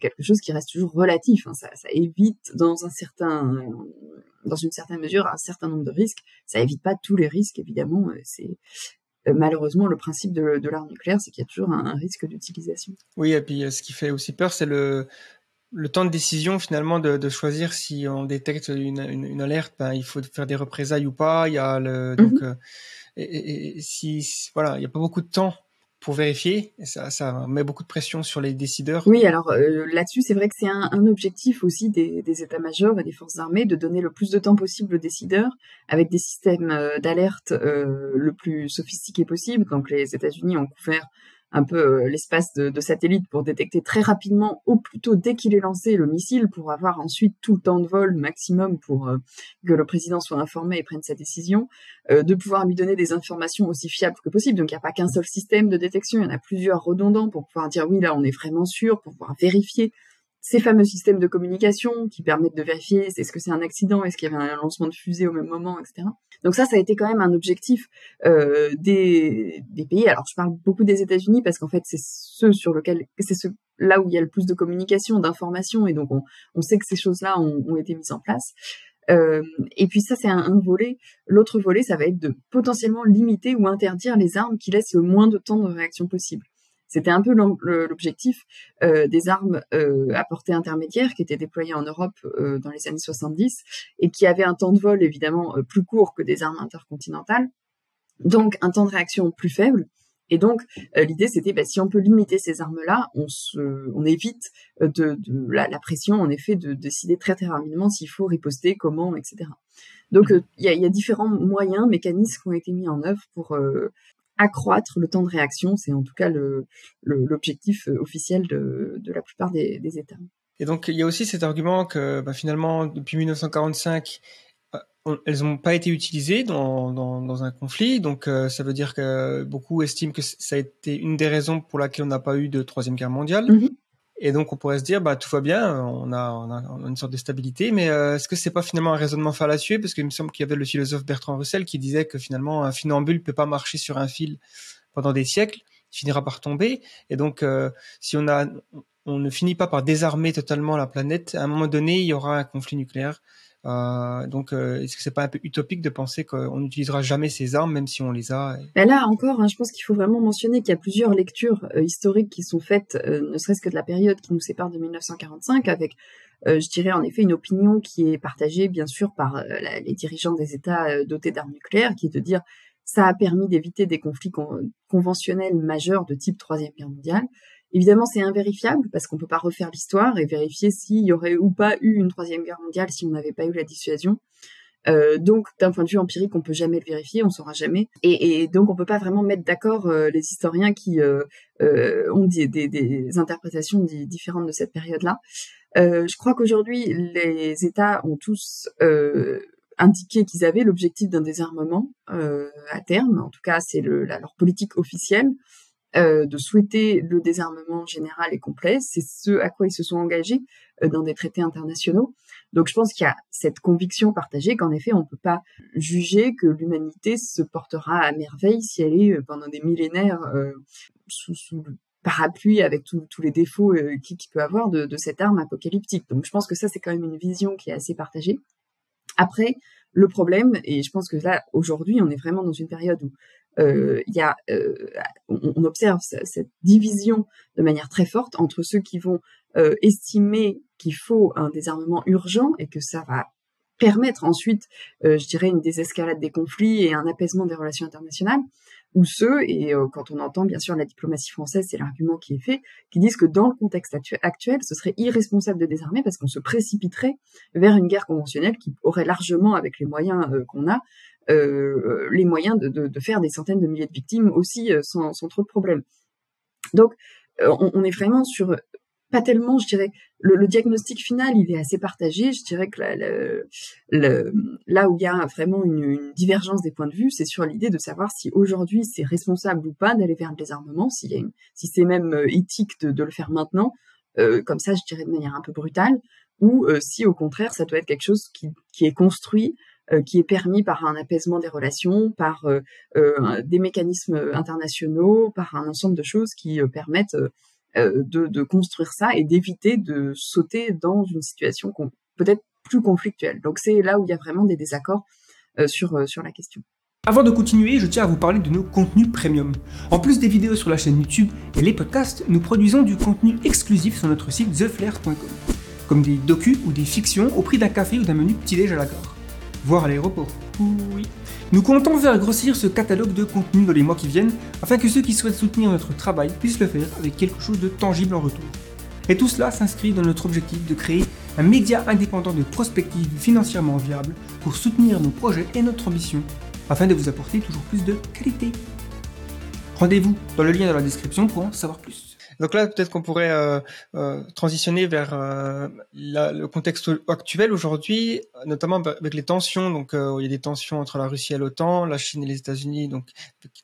quelque chose qui reste toujours relatif. Hein. Ça, ça, évite dans un certain, dans une certaine mesure, un certain nombre de risques. Ça évite pas tous les risques, évidemment. Euh, c'est euh, malheureusement le principe de, de l'arme nucléaire, c'est qu'il y a toujours un, un risque d'utilisation. Oui, et puis ce qui fait aussi peur, c'est le le temps de décision finalement de, de, choisir si on détecte une, une, une alerte, ben, il faut faire des représailles ou pas. Il y a le donc mm -hmm. et, et, et, si voilà, il n'y a pas beaucoup de temps pour vérifier. Ça, ça met beaucoup de pression sur les décideurs. Oui, alors euh, là-dessus, c'est vrai que c'est un, un, objectif aussi des, des états-majors et des forces armées de donner le plus de temps possible aux décideurs avec des systèmes euh, d'alerte euh, le plus sophistiqués possible. Donc les États-Unis ont couvert un peu euh, l'espace de, de satellite pour détecter très rapidement, au plus tôt dès qu'il est lancé, le missile, pour avoir ensuite tout le temps de vol maximum pour euh, que le président soit informé et prenne sa décision, euh, de pouvoir lui donner des informations aussi fiables que possible. Donc il n'y a pas qu'un seul système de détection, il y en a plusieurs redondants pour pouvoir dire oui, là on est vraiment sûr, pour pouvoir vérifier ces fameux systèmes de communication qui permettent de vérifier est-ce que c'est un accident, est-ce qu'il y avait un lancement de fusée au même moment, etc. Donc ça, ça a été quand même un objectif euh, des, des, pays. Alors je parle beaucoup des États-Unis parce qu'en fait c'est ceux sur lequel c'est ce là où il y a le plus de communication, d'information, et donc on, on, sait que ces choses-là ont, ont, été mises en place. Euh, et puis ça, c'est un, un, volet. L'autre volet, ça va être de potentiellement limiter ou interdire les armes qui laissent le moins de temps de réaction possible. C'était un peu l'objectif euh, des armes euh, à portée intermédiaire qui étaient déployées en Europe euh, dans les années 70 et qui avaient un temps de vol évidemment euh, plus court que des armes intercontinentales, donc un temps de réaction plus faible. Et donc euh, l'idée c'était bah, si on peut limiter ces armes-là, on, on évite de, de la, la, pression en effet de, de décider très très rapidement s'il faut riposter, comment, etc. Donc mmh. il y, a, y, a, différents moyens, mécanismes qui ont été mis en œuvre pour accroître le temps de réaction. C'est en tout cas l'objectif le, euh, officiel de, de, la plupart des, des, États. Et donc il y a aussi cet argument que bah, finalement depuis 1945 euh, on, elles n'ont pas été utilisées dans, dans, dans un conflit, donc euh, ça veut dire que beaucoup estiment que ça a été une des raisons pour laquelle on n'a pas eu de troisième guerre mondiale. Mm -hmm. Et donc on pourrait se dire bah tout va bien, on a, on a, une sorte de stabilité, mais euh, est-ce que c'est pas finalement un raisonnement fallacieux? Parce qu'il me semble qu'il y avait le philosophe Bertrand Russell qui disait que finalement un funambule peut pas marcher sur un fil pendant des siècles, il finira par tomber. Et donc euh, si on a on ne finit pas par désarmer totalement la planète, à un moment donné il y aura un conflit nucléaire. Euh, donc, euh, est-ce que c'est pas un peu utopique de penser qu'on n'utilisera jamais ces armes, même si on les a ben Là encore, hein, je pense qu'il faut vraiment mentionner qu'il y a plusieurs lectures euh, historiques qui sont faites, ne serait-ce que de la période qui nous sépare de 1945, avec, je dirais en effet, une opinion qui est partagée bien sûr par les dirigeants des États dotés d'armes nucléaires, qui est de dire ça a permis d'éviter des conflits conventionnels majeurs de type Troisième Guerre mondiale. Évidemment, c'est invérifiable parce qu'on peut pas refaire l'histoire et vérifier s'il y aurait ou pas eu une troisième guerre mondiale si on n'avait pas eu la dissuasion. Euh, donc, d'un point de vue empirique, on peut jamais le vérifier, on saura jamais. Et, donc, on peut pas vraiment mettre d'accord euh, les historiens qui euh, ont des, interprétations différentes de cette période-là. Je crois qu'aujourd'hui, les États ont tous indiqué qu'ils avaient l'objectif d'un désarmement à terme. En tout cas, c'est leur politique officielle. Euh, de souhaiter le désarmement général et complet. C'est ce à quoi ils se sont engagés euh, dans des traités internationaux. Donc je pense qu'il y a cette conviction partagée qu'en effet, on ne peut pas juger que l'humanité se portera à merveille si elle est euh, pendant des millénaires sous, sous le parapluie avec tous les défauts qu'il qui peut avoir de, de cette arme apocalyptique. Donc je pense que ça, c'est quand même une vision qui est assez partagée. Après, le problème, et je pense que là, aujourd'hui, on est vraiment dans une période où euh, euh, on, observe cette division de manière très forte entre ceux qui vont euh, estimer qu'il faut un désarmement urgent et que ça va permettre ensuite, je dirais, une désescalade des conflits et un apaisement des relations internationales, ou ceux, et quand on entend bien sûr la diplomatie française, c'est l'argument qui est fait, qui disent que dans le contexte actuel, ce serait irresponsable de désarmer parce qu'on se précipiterait vers une guerre conventionnelle qui aurait largement, avec les moyens qu'on a, euh, les moyens de, faire des centaines de milliers de victimes aussi euh, sans, trop de problèmes. Donc, euh, on, est vraiment sur pas tellement, je dirais, le, diagnostic final, il est assez partagé. Je dirais que là où il y a vraiment une, divergence des points de vue, c'est sur l'idée de savoir si aujourd'hui c'est responsable ou pas d'aller vers le désarmement, si c'est même éthique de, le faire maintenant, comme ça, je dirais de manière un peu brutale, ou si au contraire ça doit être quelque chose qui, est construit qui est permis par un apaisement des relations, par euh, euh, des mécanismes internationaux, par un ensemble de choses qui permettent de, de, construire ça et d'éviter de sauter dans une situation peut-être plus conflictuelle. Donc c'est là où il y a vraiment des désaccords sur, sur la question. Avant de continuer, je tiens à vous parler de nos contenus premium. En plus des vidéos sur la chaîne YouTube et les podcasts, nous produisons du contenu exclusif sur notre site theflair.com, comme des docus ou des fictions au prix d'un café ou d'un menu petit-déj à la voire à l'aéroport. Oui. Nous comptons faire grossir ce catalogue de contenu dans les mois qui viennent, afin que ceux qui souhaitent soutenir notre travail puissent le faire avec quelque chose de tangible en retour. Et tout cela s'inscrit dans notre objectif de créer un média indépendant de prospective financièrement viable pour soutenir nos projets et notre ambition, afin de vous apporter toujours plus de qualité. Rendez-vous dans le lien dans la description pour en savoir plus. Donc là, peut-être qu'on pourrait euh, euh, transitionner vers euh, le contexte actuel aujourd'hui, notamment avec les tensions. Donc, il y a des tensions entre la Russie et l'OTAN, la Chine et les États-Unis, donc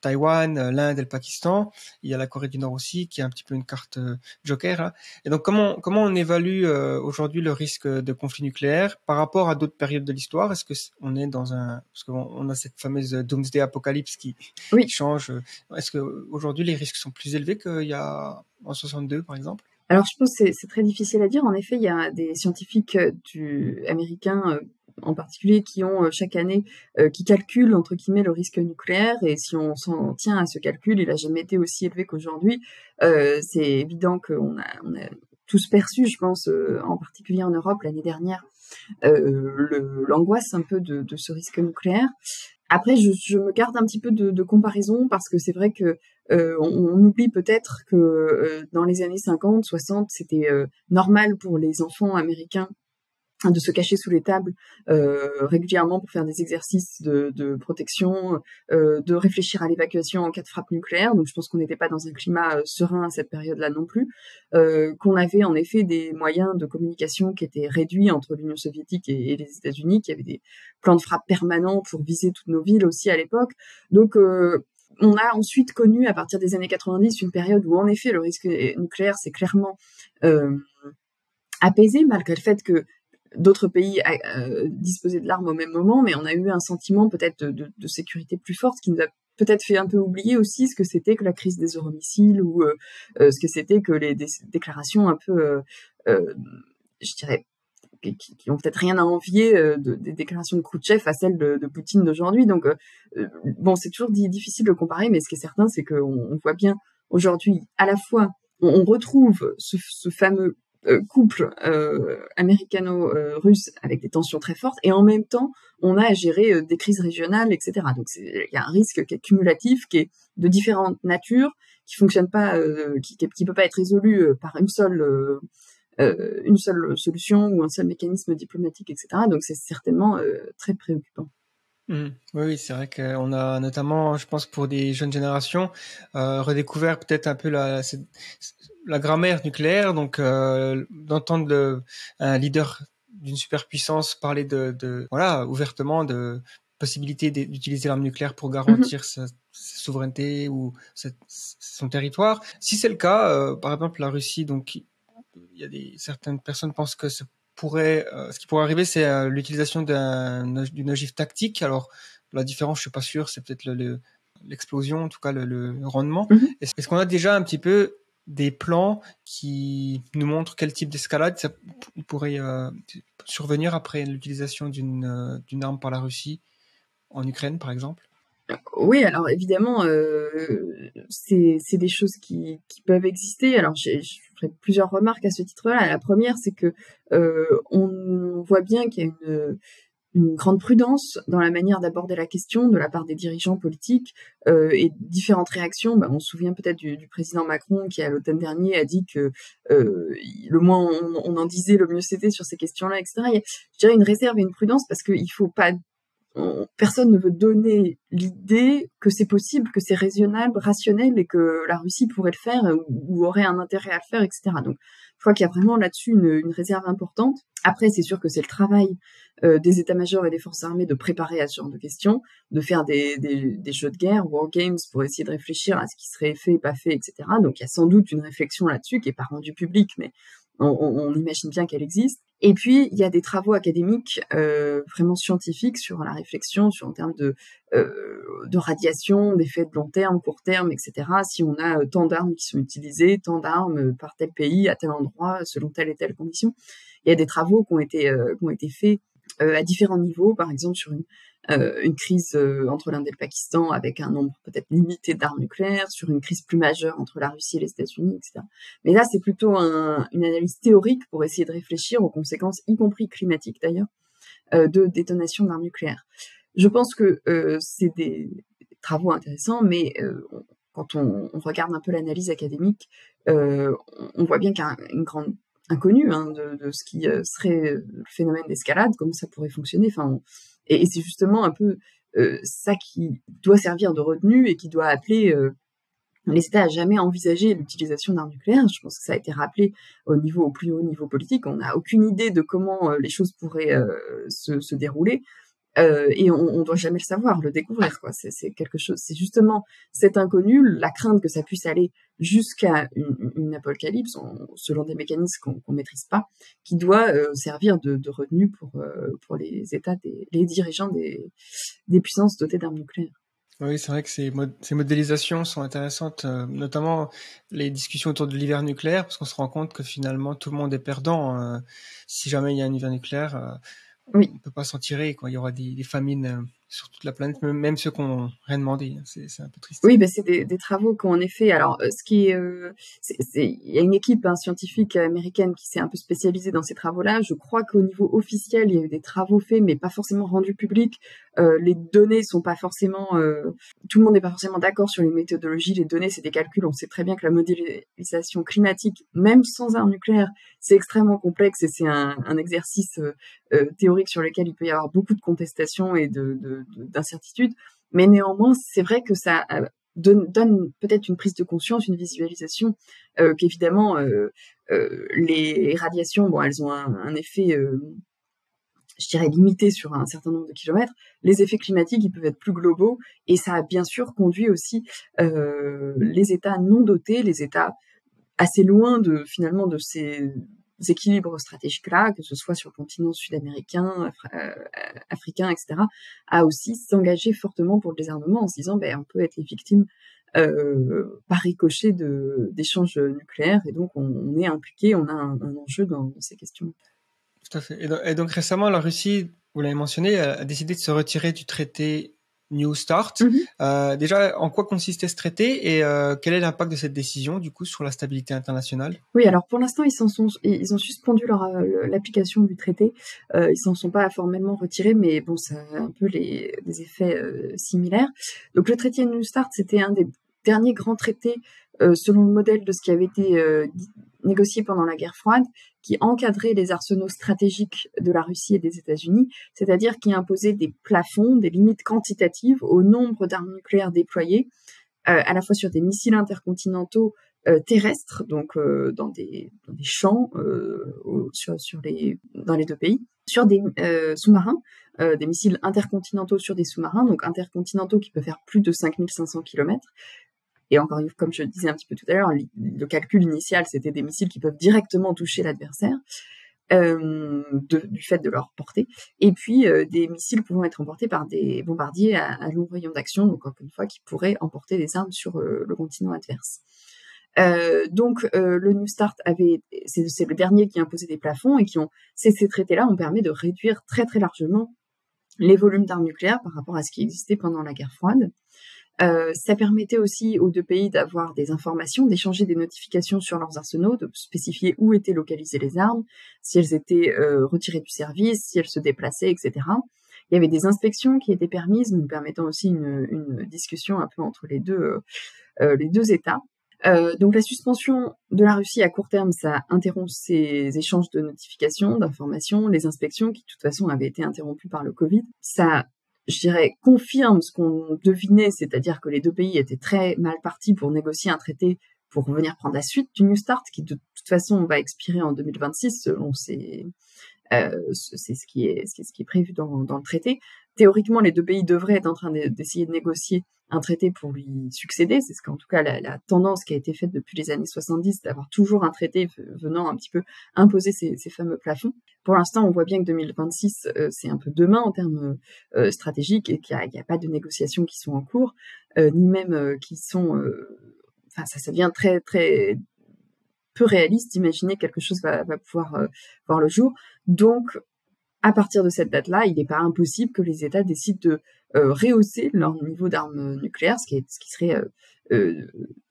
Taïwan, l'Inde et le Pakistan. Il y a la Corée du Nord aussi, qui est un petit peu une carte joker. Hein. Et donc, comment comment on évalue aujourd'hui le risque de conflit nucléaire par rapport à d'autres périodes de l'histoire? Est-ce que on est dans un parce qu'on a cette fameuse Doomsday Apocalypse qui, qui change Est-ce que aujourd'hui les risques sont plus élevés qu'il y a en 62 par exemple Alors je pense que c'est très difficile à dire. En effet, il y a des scientifiques euh, américains euh, en particulier qui ont euh, chaque année qui calculent entre guillemets le risque nucléaire et si on s'en tient à ce calcul, il a jamais été aussi élevé qu'aujourd'hui. c'est évident qu'on a, tous perçu, je pense, en particulier en Europe l'année dernière, l'angoisse un peu de, ce risque nucléaire. Après, je, me garde un petit peu de, comparaison parce que c'est vrai que euh, on, on, oublie peut-être que euh, dans les années 50, 60, c'était euh, normal pour les enfants américains de se cacher sous les tables euh, régulièrement pour faire des exercices de, protection, euh, de réfléchir à l'évacuation en cas de frappe nucléaire. Donc je pense qu'on n'était pas dans un climat euh, serein à cette période-là non plus, qu'on avait en effet des moyens de communication qui étaient réduits entre l'Union soviétique et, et les États-Unis, qui avaient des plans de frappe permanents pour viser toutes nos villes aussi à l'époque. Donc on a ensuite connu à partir des années 90 une période où en effet le risque nucléaire s'est clairement apaisé malgré le fait que d'autres pays euh, disposaient de l'arme au même moment, mais on a eu un sentiment peut-être de, sécurité plus forte qui nous a peut-être fait un peu oublier aussi ce que c'était que la crise des euromissiles ou euh, euh ce que c'était que les déclarations un peu, je dirais, qui, qui ont peut-être rien à envier de, des déclarations de Khrouchtchev à celles de, Poutine d'aujourd'hui. Donc, bon, c'est toujours difficile de comparer, mais ce qui est certain, c'est qu'on on voit bien aujourd'hui à la fois on, retrouve ce fameux euh, couple euh, américano-russe avec des tensions très fortes, et en même temps, on a à gérer euh, des crises régionales, etc. Donc il y a un risque cumulatif, qui est de différentes natures, qui fonctionne pas, qui, qui peut pas être résolu par une seule une seule solution ou un seul mécanisme diplomatique, etc. Donc c'est certainement très préoccupant. Mmh. Oui, c'est vrai qu'on a notamment, je pense, pour des jeunes générations, redécouvert peut-être un peu la, la grammaire nucléaire, donc euh, d'entendre un leader d'une superpuissance parler de, de, voilà ouvertement de possibilité d'utiliser l'arme nucléaire pour garantir mhm. sa, souveraineté ou son territoire. Si c'est le cas, euh, par exemple la Russie, donc il y a des certaines personnes pensent que ce pourrait, euh, ce qui pourrait arriver, c'est l'utilisation d'une ogive tactique. Alors la différence, je suis pas sûr, c'est peut-être le, l'explosion, en tout cas le, rendement. Mhm. Est-ce qu'on a déjà un petit peu des plans qui nous montrent quel type d'escalade ça pourrait euh, survenir après l'utilisation d'une euh, d'une arme par la Russie en Ukraine, par exemple? Oui, alors évidemment, euh, c'est des choses qui, qui, peuvent exister. Alors, je ferai plusieurs remarques à ce titre-là. La première, c'est que on voit bien qu'il y a une une grande prudence dans la manière d'aborder la question de la part des dirigeants politiques euh, et différentes réactions. Ben, on se souvient peut-être du, du, président Macron qui, à l'automne dernier, a dit que euh, le moins on, en disait, le mieux c'était sur ces questions-là, etc. Il y a, je dirais, une réserve et une prudence parce qu'il faut pas personne ne veut donner l'idée que c'est possible, que c'est raisonnable, rationnel et que la Russie pourrait le faire ou, aurait un intérêt à le faire, etc. Donc, je crois qu'il y a vraiment là-dessus une, réserve importante. Après, c'est sûr que c'est le travail euh, des états-majors et des forces armées de préparer à ce genre de questions, de faire des, des, jeux de guerre, war games, pour essayer de réfléchir à ce qui serait fait, pas fait, etc. Donc, il y a sans doute une réflexion là-dessus qui est pas rendue publique, mais on, on, imagine bien qu'elle existe. Et puis, il y a des travaux académiques euh, vraiment scientifiques sur la réflexion, sur en termes de, euh, de radiation, d'effets de long terme, court terme, etc. Si on a euh, tant d'armes qui sont utilisées, tant d'armes par tel pays, à tel endroit, selon telle et telle condition. Il y a des travaux qui ont été, euh, qui ont été faits euh, à différents niveaux, par exemple sur une, euh, une crise euh, entre l'Inde et le Pakistan avec un nombre peut-être limité d'armes nucléaires, sur une crise plus majeure entre la Russie et les États-Unis, etc. Mais là, c'est plutôt un, une analyse théorique pour essayer de réfléchir aux conséquences, y compris climatiques d'ailleurs, euh, de détonation d'armes nucléaires. Je pense que euh, c'est des travaux intéressants, mais quand on, regarde un peu l'analyse académique, on voit bien qu'il y a une grande inconnue hein, de, de, ce qui serait le phénomène d'escalade, comment ça pourrait fonctionner. Enfin, et, c'est justement un peu euh, ça qui doit servir de retenue et qui doit appeler euh, les États à jamais envisager l'utilisation d'armes nucléaires. Je pense que ça a été rappelé au niveau au plus haut niveau politique. On n'a aucune idée de comment euh, les choses pourraient se, dérouler. Euh, et on, on doit jamais le savoir, le découvrir. C'est, quelque chose. C'est justement cet inconnu, la crainte que ça puisse aller jusqu'à une, apocalypse, selon des mécanismes qu'on, qu'on maîtrise pas, qui doit euh, servir de, de, retenue pour euh, pour les États, les dirigeants des, puissances dotées d'armes nucléaires. Oui, c'est vrai que ces, ces modélisations sont intéressantes, notamment les discussions autour de l'hiver nucléaire, parce qu'on se rend compte que finalement tout le monde est perdant. si jamais il y a un hiver nucléaire, oui. on peut pas s'en tirer. Quoi. Il y aura des, famines euh, sur toute la planète, même ceux qui n'ont rien demandé. C'est un peu triste. Oui, bah c'est des, des, travaux qu'en effet. Alors, euh, ce qui est, euh, il y a une équipe hein, scientifique américaine qui s'est un peu spécialisée dans ces travaux-là. Je crois qu'au niveau officiel, il y a eu des travaux faits, mais pas forcément rendus publics. Euh, les données sont pas forcément, euh, tout le monde n'est pas forcément d'accord sur les méthodologies. Les données, c'est des calculs. On sait très bien que la modélisation climatique, même sans armes nucléaires, c'est extrêmement complexe et c'est un, exercice théorique sur lequel il peut y avoir beaucoup de contestations et de d'incertitude. Mais néanmoins, c'est vrai que ça euh, donne, peut-être une prise de conscience, une visualisation, euh, qu'évidemment, euh, les radiations, bon, elles ont un, effet, je dirais, limité sur un certain nombre de kilomètres, les effets climatiques, ils peuvent être plus globaux. Et ça a bien sûr conduit aussi les États non dotés, les États assez loin de finalement de ces équilibres stratégiques-là, que ce soit sur le continent sud-américain, euh, africain, etc., à aussi s'engager fortement pour le désarmement en se disant, ben, on peut être les victimes euh, par ricochet d'échanges nucléaires et donc on, est impliqué, on a un, enjeu dans, ces questions. Tout à fait. Et donc, récemment, la Russie, vous l'avez mentionné, a décidé de se retirer du traité New Start. Mhm. Euh, déjà, en quoi consistait ce traité et euh, quel est l'impact de cette décision du coup sur la stabilité internationale? Oui, alors pour l'instant, ils, sont, ils ont suspendu euh, l'application du traité. ils s'en sont pas formellement retirés, mais bon, ça a un peu les, des effets similaires. Donc le traité New Start, c'était un des derniers grands traités selon le modèle de ce qui avait été négocié pendant la guerre froide, qui encadrait les arsenaux stratégiques de la Russie et des États-Unis, c'est-à-dire qui imposait des plafonds, des limites quantitatives au nombre d'armes nucléaires déployées, euh, à la fois sur des missiles intercontinentaux euh, terrestres, donc euh, dans, des, champs sur, sur les, dans les deux pays, sur des sous-marins, des missiles intercontinentaux sur des sous-marins, donc intercontinentaux qui peuvent faire plus de 5500 km, et encore comme je le disais un petit peu tout à l'heure, le calcul initial, c'était des missiles qui peuvent directement toucher l'adversaire. Euh, du fait de leur portée, et puis euh, des missiles pouvant être emportés par des bombardiers à, long rayon d'action, donc encore une fois, qui pourraient emporter des armes sur euh, le continent adverse. donc le New Start avait, c'est le dernier qui imposait des plafonds et qui ont, ces, ces traités-là ont permis de réduire très très largement les volumes d'armes nucléaires par rapport à ce qui existait pendant la guerre froide. Euh, ça permettait aussi aux deux pays d'avoir des informations, d'échanger des notifications sur leurs arsenaux, de spécifier où étaient localisées les armes, si elles étaient euh, retirées du service, si elles se déplaçaient, etc. Il y avait des inspections qui étaient permises, nous permettant aussi une, discussion un peu entre les deux, euh, les deux États. Donc la suspension de la Russie à court terme, ça interrompt ces échanges de notifications, d'informations, les inspections qui de toute façon avaient été interrompues par le Covid. Ça je dirais, confirme ce qu'on devinait, c'est-à-dire que les deux pays étaient très mal partis pour négocier un traité pour venir prendre la suite du New Start, qui de toute façon va expirer en 2026 selon euh, c'est ce qui est, ce qui est prévu dans le traité théoriquement, les deux pays devraient être en train d'essayer de négocier un traité pour lui succéder. C'est ce qu'en tout cas la, tendance qui a été faite depuis les années 70, d'avoir toujours un traité venant un petit peu imposer ces, fameux plafonds. Pour l'instant, on voit bien que 2026, euh, c'est un peu demain en termes euh, stratégiques et qu'il n'y a, pas de négociations qui sont en cours, euh, ni même qui sont... Enfin, ça, devient très, très peu réaliste d'imaginer quelque chose va, va pouvoir voir le jour. Donc, à partir de cette date-là, il n'est pas impossible que les États décident de euh, rehausser leur niveau d'armes nucléaires, ce qui, serait euh,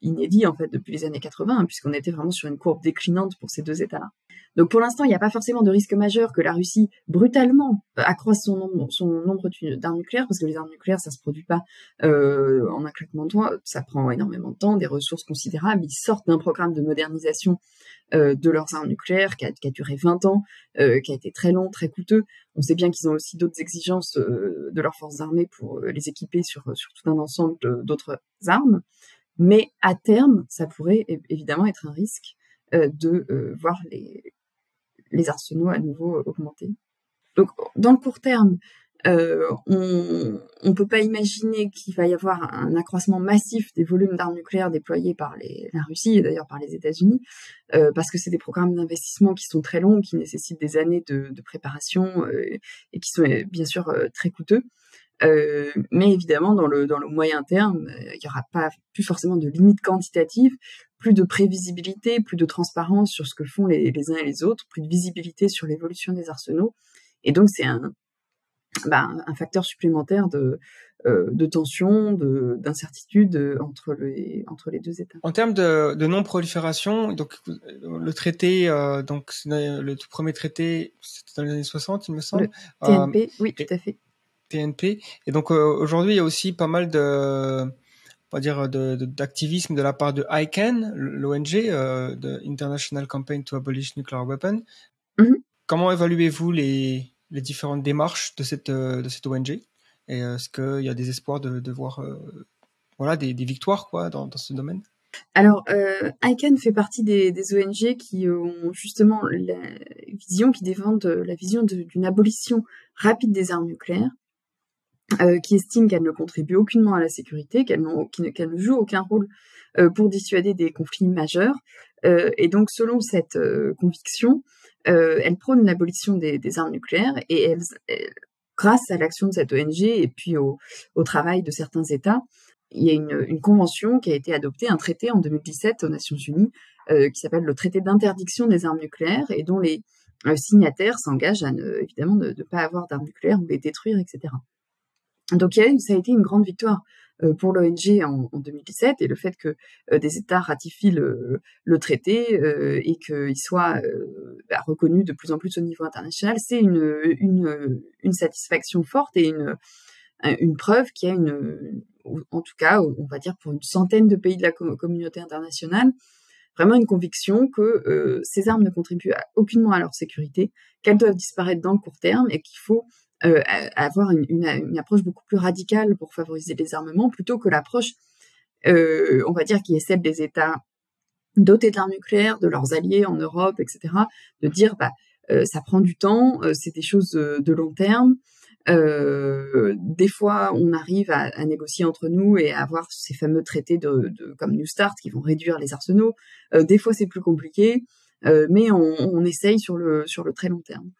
inédit en fait depuis les années 80, hein, puisqu'on était vraiment sur une courbe déclinante pour ces deux États-là. Donc pour l'instant, il n'y a pas forcément de risque majeur que la Russie brutalement accroisse son nombre, d'armes nucléaires, parce que les armes nucléaires, ça se produit pas en un claquement de doigts, ça prend énormément de temps, des ressources considérables. Ils sortent d'un programme de modernisation de leurs armes nucléaires qui a, duré 20 ans, qui a été très long, très coûteux. On sait bien qu'ils ont aussi d'autres exigences de leurs forces armées pour les équiper sur tout un ensemble d'autres armes. Mais à terme, ça pourrait évidemment être un risque euh, de euh, voir les, les arsenaux à nouveau augmenter. Donc, dans le court terme, euh, on ne peut pas imaginer qu'il va y avoir un accroissement massif des volumes d'armes nucléaires déployés par la Russie et d'ailleurs par les États-Unis, euh, parce que c'est des programmes d'investissement qui sont très longs, qui nécessitent des années de, préparation euh, et qui sont bien sûr très coûteux. Euh, mais évidemment, dans le, dans le moyen terme, euh, il n'y aura pas plus forcément de limites quantitatives, plus de prévisibilité, plus de transparence sur ce que font les, les uns et les autres, plus de visibilité sur l'évolution des arsenaux. Et donc, c'est un, bah, un facteur supplémentaire de, euh, de tension, d'incertitude entre les, entre les deux États. En termes de, de non-prolifération, donc le traité, euh, donc le tout premier traité, c'était dans les années 60, il me semble. Le TNP, oui, tout à fait. TNP. Et donc euh, aujourd'hui, il y a aussi pas mal de, on va dire, d'activisme de, de, la part de ICANN, l'ONG, euh, de International Campaign to Abolish Nuclear Weapons. Mm-hmm. Comment évaluez-vous les, les différentes démarches de cette, euh, de cette ONG Et est-ce qu'il y a des espoirs de, de voir voilà, des, des, victoires quoi, dans, dans ce domaine? Alors, euh, ICANN fait partie des, des, ONG qui ont justement la vision, qui défendent la vision d'une abolition rapide des armes nucléaires, euh, qui estiment qu'elles ne contribuent aucunement à la sécurité, qu'elles qu ne jouent aucun rôle euh, pour dissuader des conflits majeurs. Euh, et donc, selon cette euh, conviction, elles prônent l'abolition des, des, armes nucléaires et elles, grâce à l'action de cette ONG et puis au, au travail de certains États, il y a une, une, convention qui a été adoptée, un traité en 2017 aux Nations Unies, euh, qui s'appelle le traité d'interdiction des armes nucléaires et dont les euh, signataires s'engagent à ne, évidemment de ne pas avoir d'armes nucléaires ou les détruire, etc. Donc il y a eu, ça a été une grande victoire euh, pour l'ONG en, en, 2017 et le fait que euh, des États ratifient le, le traité euh, et qu'il soit bah, reconnu de plus en plus au niveau international, c'est une, une, une satisfaction forte et une, une preuve qu'il y a une, en tout cas, on va dire pour une centaine de pays de la communauté internationale, vraiment une conviction que euh, ces armes ne contribuent aucunement à leur sécurité, qu'elles doivent disparaître dans le court terme et qu'il faut euh, avoir une, une, une, approche beaucoup plus radicale pour favoriser les armements plutôt que l'approche, euh, on va dire, qui est celle des États dotés d'armes nucléaires, de leurs alliés en Europe, etc., de dire, bah, euh, ça prend du temps, euh, c'est des choses de long terme, euh, des fois, on arrive à, à, négocier entre nous et à avoir ces fameux traités de, de comme New Start qui vont réduire les arsenaux. Euh, des fois, c'est plus compliqué, euh, mais on, on, essaye sur le sur le très long terme.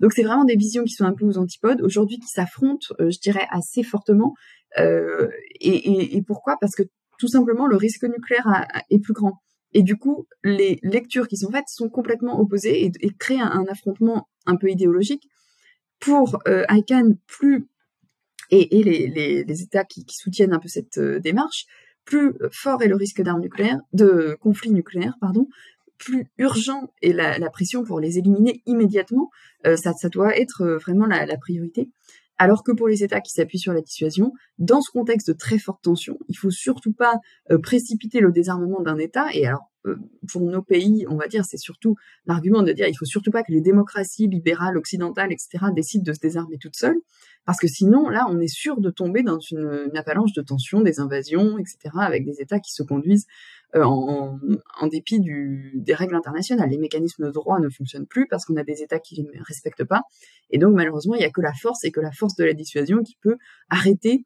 Donc, c'est vraiment des visions qui sont un peu aux antipodes aujourd'hui, qui s'affrontent, euh, je dirais, assez fortement. Euh, et, pourquoi? Parce que tout simplement, le risque nucléaire est plus grand. Et du coup, les lectures qui sont faites sont complètement opposées et, créent un, affrontement un peu idéologique pour euh, ICANN plus et, les, États qui, qui, soutiennent un peu cette euh, démarche, plus fort est le risque d'armes nucléaires, de conflits nucléaires, pardon, plus urgent est la, pression pour les éliminer immédiatement. Euh, ça, doit être euh, vraiment la, priorité. Alors que pour les États qui s'appuient sur la dissuasion, dans ce contexte de très forte tension, il faut surtout pas euh, précipiter le désarmement d'un État. Et alors, pour nos pays, on va dire, c'est surtout l'argument de dire il faut surtout pas que les démocraties libérales, occidentales, etc., décident de se désarmer toutes seules, parce que sinon, là, on est sûr de tomber dans une, une avalanche de tensions, des invasions, etc., avec des États qui se conduisent en, en, dépit du, des règles internationales. Les mécanismes de droit ne fonctionnent plus parce qu'on a des États qui ne les respectent pas. Et donc, malheureusement, il n'y a que la force et que la force de la dissuasion qui peut arrêter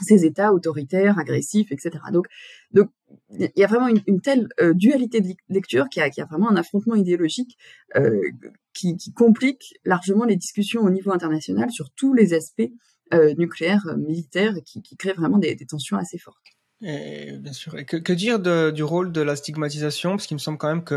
ces États autoritaires, agressifs, etc. Donc, donc il y a vraiment une, telle euh, dualité de lecture qui a, a, vraiment un affrontement idéologique euh, qui, qui, complique largement les discussions au niveau international sur tous les aspects euh, nucléaires, militaires, qui, qui crée vraiment des, des tensions assez fortes. Et bien sûr. Et que, que dire de, du rôle de la stigmatisation? Parce qu'il me semble quand même que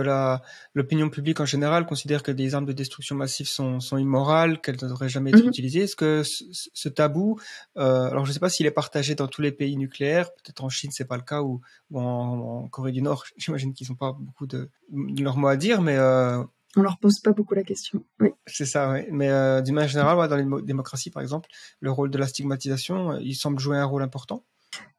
l'opinion publique en général considère que des armes de destruction massive sont, sont immorales, qu'elles ne devraient jamais être Mhm. utilisées. Est-ce que ce, ce tabou, euh, alors je ne sais pas s'il est partagé dans tous les pays nucléaires, peut-être en Chine c'est pas le cas, ou, ou en, en Corée du Nord, j'imagine qu'ils n'ont pas beaucoup de, de leur mot à dire, mais euh, On leur pose pas beaucoup la question. Oui. c'est ça, oui. Mais euh, d'une manière générale, ouais, dans les mo- démocraties par exemple, le rôle de la stigmatisation, euh, il semble jouer un rôle important.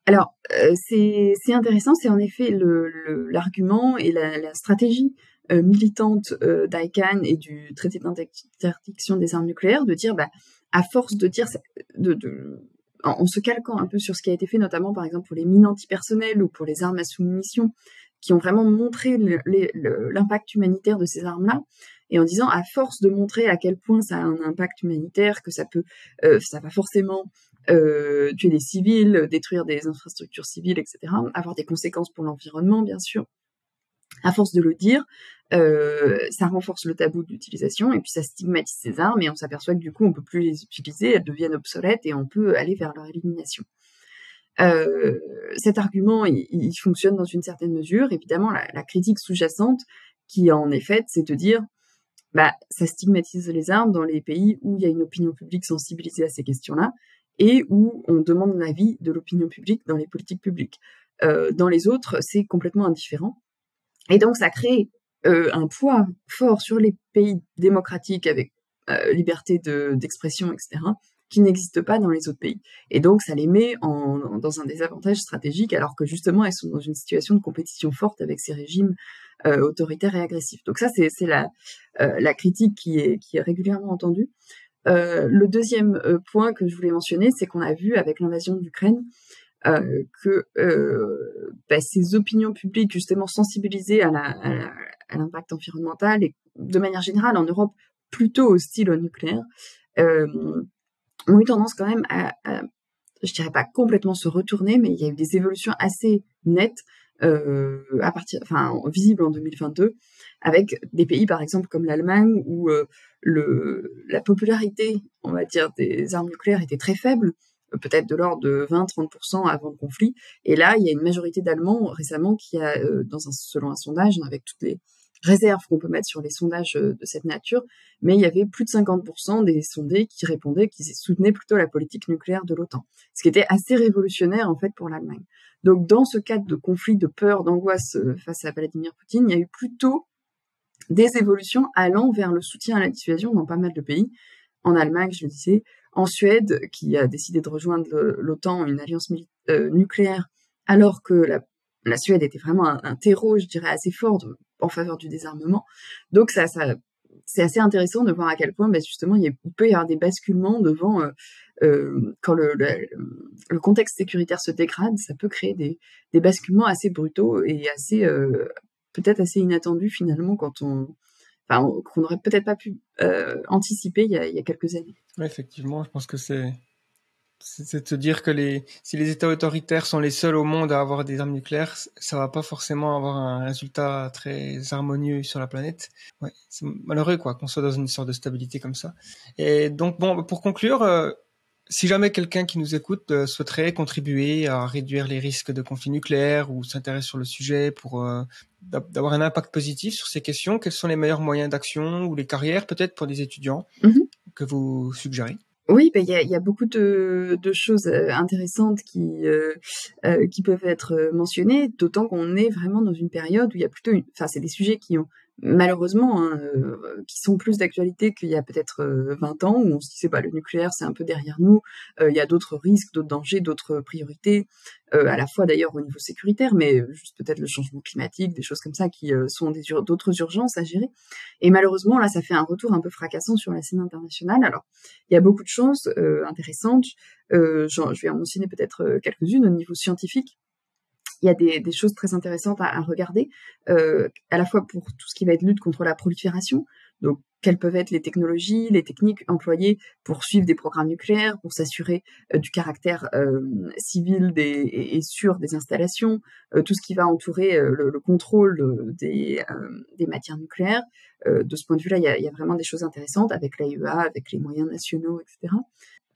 Alors, euh, c'est intéressant, c'est en effet le- le- l'argument et la, stratégie euh, militante euh, d'ICANN et du traité d'interdiction des armes nucléaires de dire, bah, à force de dire, de, de- en, se calquant un peu sur ce qui a été fait, notamment par exemple pour les mines antipersonnelles ou pour les armes à sous-munitions, qui ont vraiment montré l'impact humanitaire de ces armes-là, et en disant, à force de montrer à quel point ça a un impact humanitaire, que ça peut, euh, ça va forcément euh, tuer des civils, détruire des infrastructures civiles, etc., avoir des conséquences pour l'environnement, bien sûr. À force de le dire, euh, ça renforce le tabou de l'utilisation et puis ça stigmatise ces armes et on s'aperçoit que du coup on peut plus les utiliser, elles deviennent obsolètes et on peut aller vers leur élimination. Euh, cet argument, il, il, fonctionne dans une certaine mesure. Évidemment, la, la critique sous-jacente, qui en est faite, c'est de dire, bah, ça stigmatise les armes dans les pays où il y a une opinion publique sensibilisée à ces questions-là et où on demande l'avis de l'opinion publique dans les politiques publiques. Euh, dans les autres, c'est complètement indifférent. Et donc, ça crée euh, un poids fort sur les pays démocratiques avec euh, liberté d'expression, de, etc., qui n'existe pas dans les autres pays. Et donc, ça les met en, dans un désavantage stratégique, alors que justement, elles sont dans une situation de compétition forte avec ces régimes euh, autoritaires et agressifs. Donc ça, c'est la, euh, la critique qui est, qui est régulièrement entendue. Euh, le deuxième euh, point que je voulais mentionner, c'est qu'on a vu avec l'invasion d'Ukraine euh, que bah, ces opinions publiques justement sensibilisées à, l'impact environnemental et de manière générale en Europe plutôt hostile au nucléaire ont eu tendance quand même à, à, je dirais pas complètement se retourner, mais il y a eu des évolutions assez nettes euh, à partir, enfin visibles en 2022, avec des pays par exemple comme l'Allemagne où euh, le la popularité, on va dire, des armes nucléaires était très faible, peut-être de l'ordre de 20-30% avant le conflit. Et là, il y a une majorité d'Allemands récemment qui a, euh, selon un sondage, avec toutes les réserves qu'on peut mettre sur les sondages euh, de cette nature, mais il y avait plus de 50% des sondés qui répondaient qu'ils soutenaient plutôt la politique nucléaire de l'OTAN, ce qui était assez révolutionnaire en fait pour l'Allemagne. Donc dans ce cadre de conflit, de peur, d'angoisse euh, face à Vladimir Poutine, il y a eu plutôt des évolutions allant vers le soutien à la dissuasion dans pas mal de pays. En Allemagne, je le disais, en Suède, qui a décidé de rejoindre l'OTAN, une alliance euh, nucléaire, alors que la, Suède était vraiment un, terreau, je dirais, assez fort en faveur du désarmement. Donc ça, c'est assez intéressant de voir à quel point, bah, justement, il, peut y avoir des basculements devant euh, quand le, contexte sécuritaire se dégrade, ça peut créer des, basculements assez brutaux et assez peut-être assez inattendus finalement quand on enfin, qu'on n'aurait peut-être pas pu euh, anticiper il y, a, quelques années. Effectivement, je pense que c'est c'est de se dire que les, si les États autoritaires sont les seuls au monde à avoir des armes nucléaires, ça va pas forcément avoir un résultat très harmonieux sur la planète. Ouais, c'est malheureux quoi qu'on soit dans une sorte de stabilité comme ça. Et donc bon, pour conclure, euh, si jamais quelqu'un qui nous écoute euh, souhaiterait contribuer à réduire les risques de conflit nucléaire ou s'intéresse sur le sujet pour euh, d'avoir un impact positif sur ces questions, quels sont les meilleurs moyens d'action ou les carrières peut-être pour des étudiants mhm. que vous suggérez? Oui, ben, il y, a, y, a, beaucoup de, de choses euh, intéressantes qui euh, qui peuvent être mentionnées, d'autant qu'on est vraiment dans une période où il y a plutôt, enfin, c'est des sujets qui ont malheureusement, hein, euh, qui sont plus d'actualité qu'il y a peut-être 20 euh, ans, où on se disait, bah, le nucléaire, c'est un peu derrière nous, euh, il y a d'autres risques, d'autres dangers, d'autres priorités, à la fois d'ailleurs au niveau sécuritaire, mais juste peut-être le changement climatique, des choses comme ça qui sont d'autres urgences à gérer. Et malheureusement, là, ça fait un retour un peu fracassant sur la scène internationale. Alors, il y a beaucoup de choses intéressantes, je vais en mentionner peut-être quelques-unes au niveau scientifique il y a des, choses très intéressantes à, regarder, euh, à la fois pour tout ce qui va être lutte contre la prolifération, donc quelles peuvent être les technologies, les techniques employées pour suivre des programmes nucléaires, pour s'assurer euh, du caractère euh, civil et, sûr des installations, tout ce qui va entourer le, le, contrôle des, des, matières nucléaires. de ce point de vue-là, il y a, y a, vraiment des choses intéressantes avec l'AIEA, avec les moyens nationaux, etc.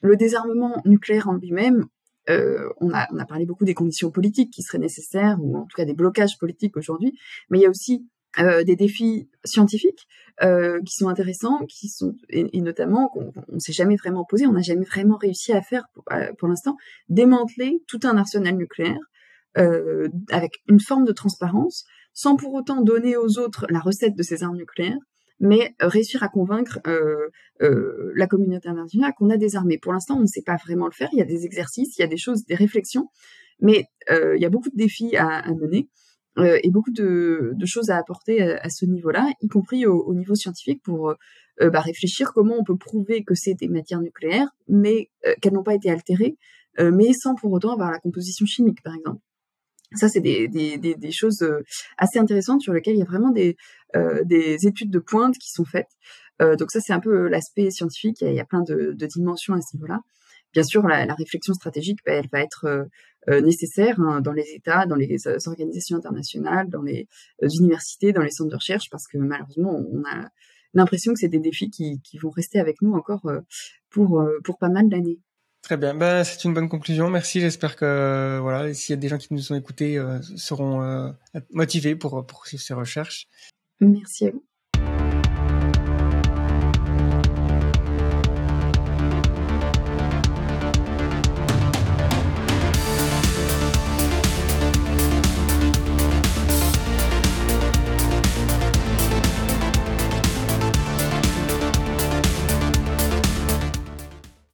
Le désarmement nucléaire en lui-même, euh, on, a, parlé beaucoup des conditions politiques qui seraient nécessaires, ou en tout cas des blocages politiques aujourd'hui, mais il y a aussi euh, des défis scientifiques euh, qui sont intéressants, qui et, notamment qu'on ne s'est jamais vraiment posé, on n'a jamais vraiment réussi à faire pour l'instant, démanteler tout un arsenal nucléaire avec une forme de transparence, sans pour autant donner aux autres la recette de ces armes nucléaires, mais euh, réussir à convaincre euh, euh, la communauté internationale qu'on a des armées. Pour l'instant, on ne sait pas vraiment le faire. Il y a des exercices, il y a des choses, des réflexions, mais euh, il y a beaucoup de défis à, à mener euh, et beaucoup de, de, choses à apporter à, ce niveau-là, y compris au, au, niveau scientifique, pour bah, réfléchir comment on peut prouver que c'est des matières nucléaires, mais qu'elles n'ont pas été altérées, mais sans pour autant avoir la composition chimique, par exemple. Ça, c'est des, des, des, des, choses euh, assez intéressantes sur lesquelles il y a vraiment des, euh, des études de pointe qui sont faites. Euh, donc ça, c'est un peu l'aspect scientifique. Il y a plein de, dimensions à ce niveau-là. Bien sûr, la, réflexion stratégique, bah, elle va être euh, nécessaire hein, dans les États, dans les organisations internationales, dans les universités, dans les centres de recherche, parce que malheureusement, on a l'impression que c'est des défis qui, vont rester avec nous encore pour, pas mal d'années. Très bien, ben, c'est une bonne conclusion. Merci. J'espère que voilà, s'il y a des gens qui nous ont écoutés, euh, seront euh, motivés pour poursuivre ces recherches. Merci à vous.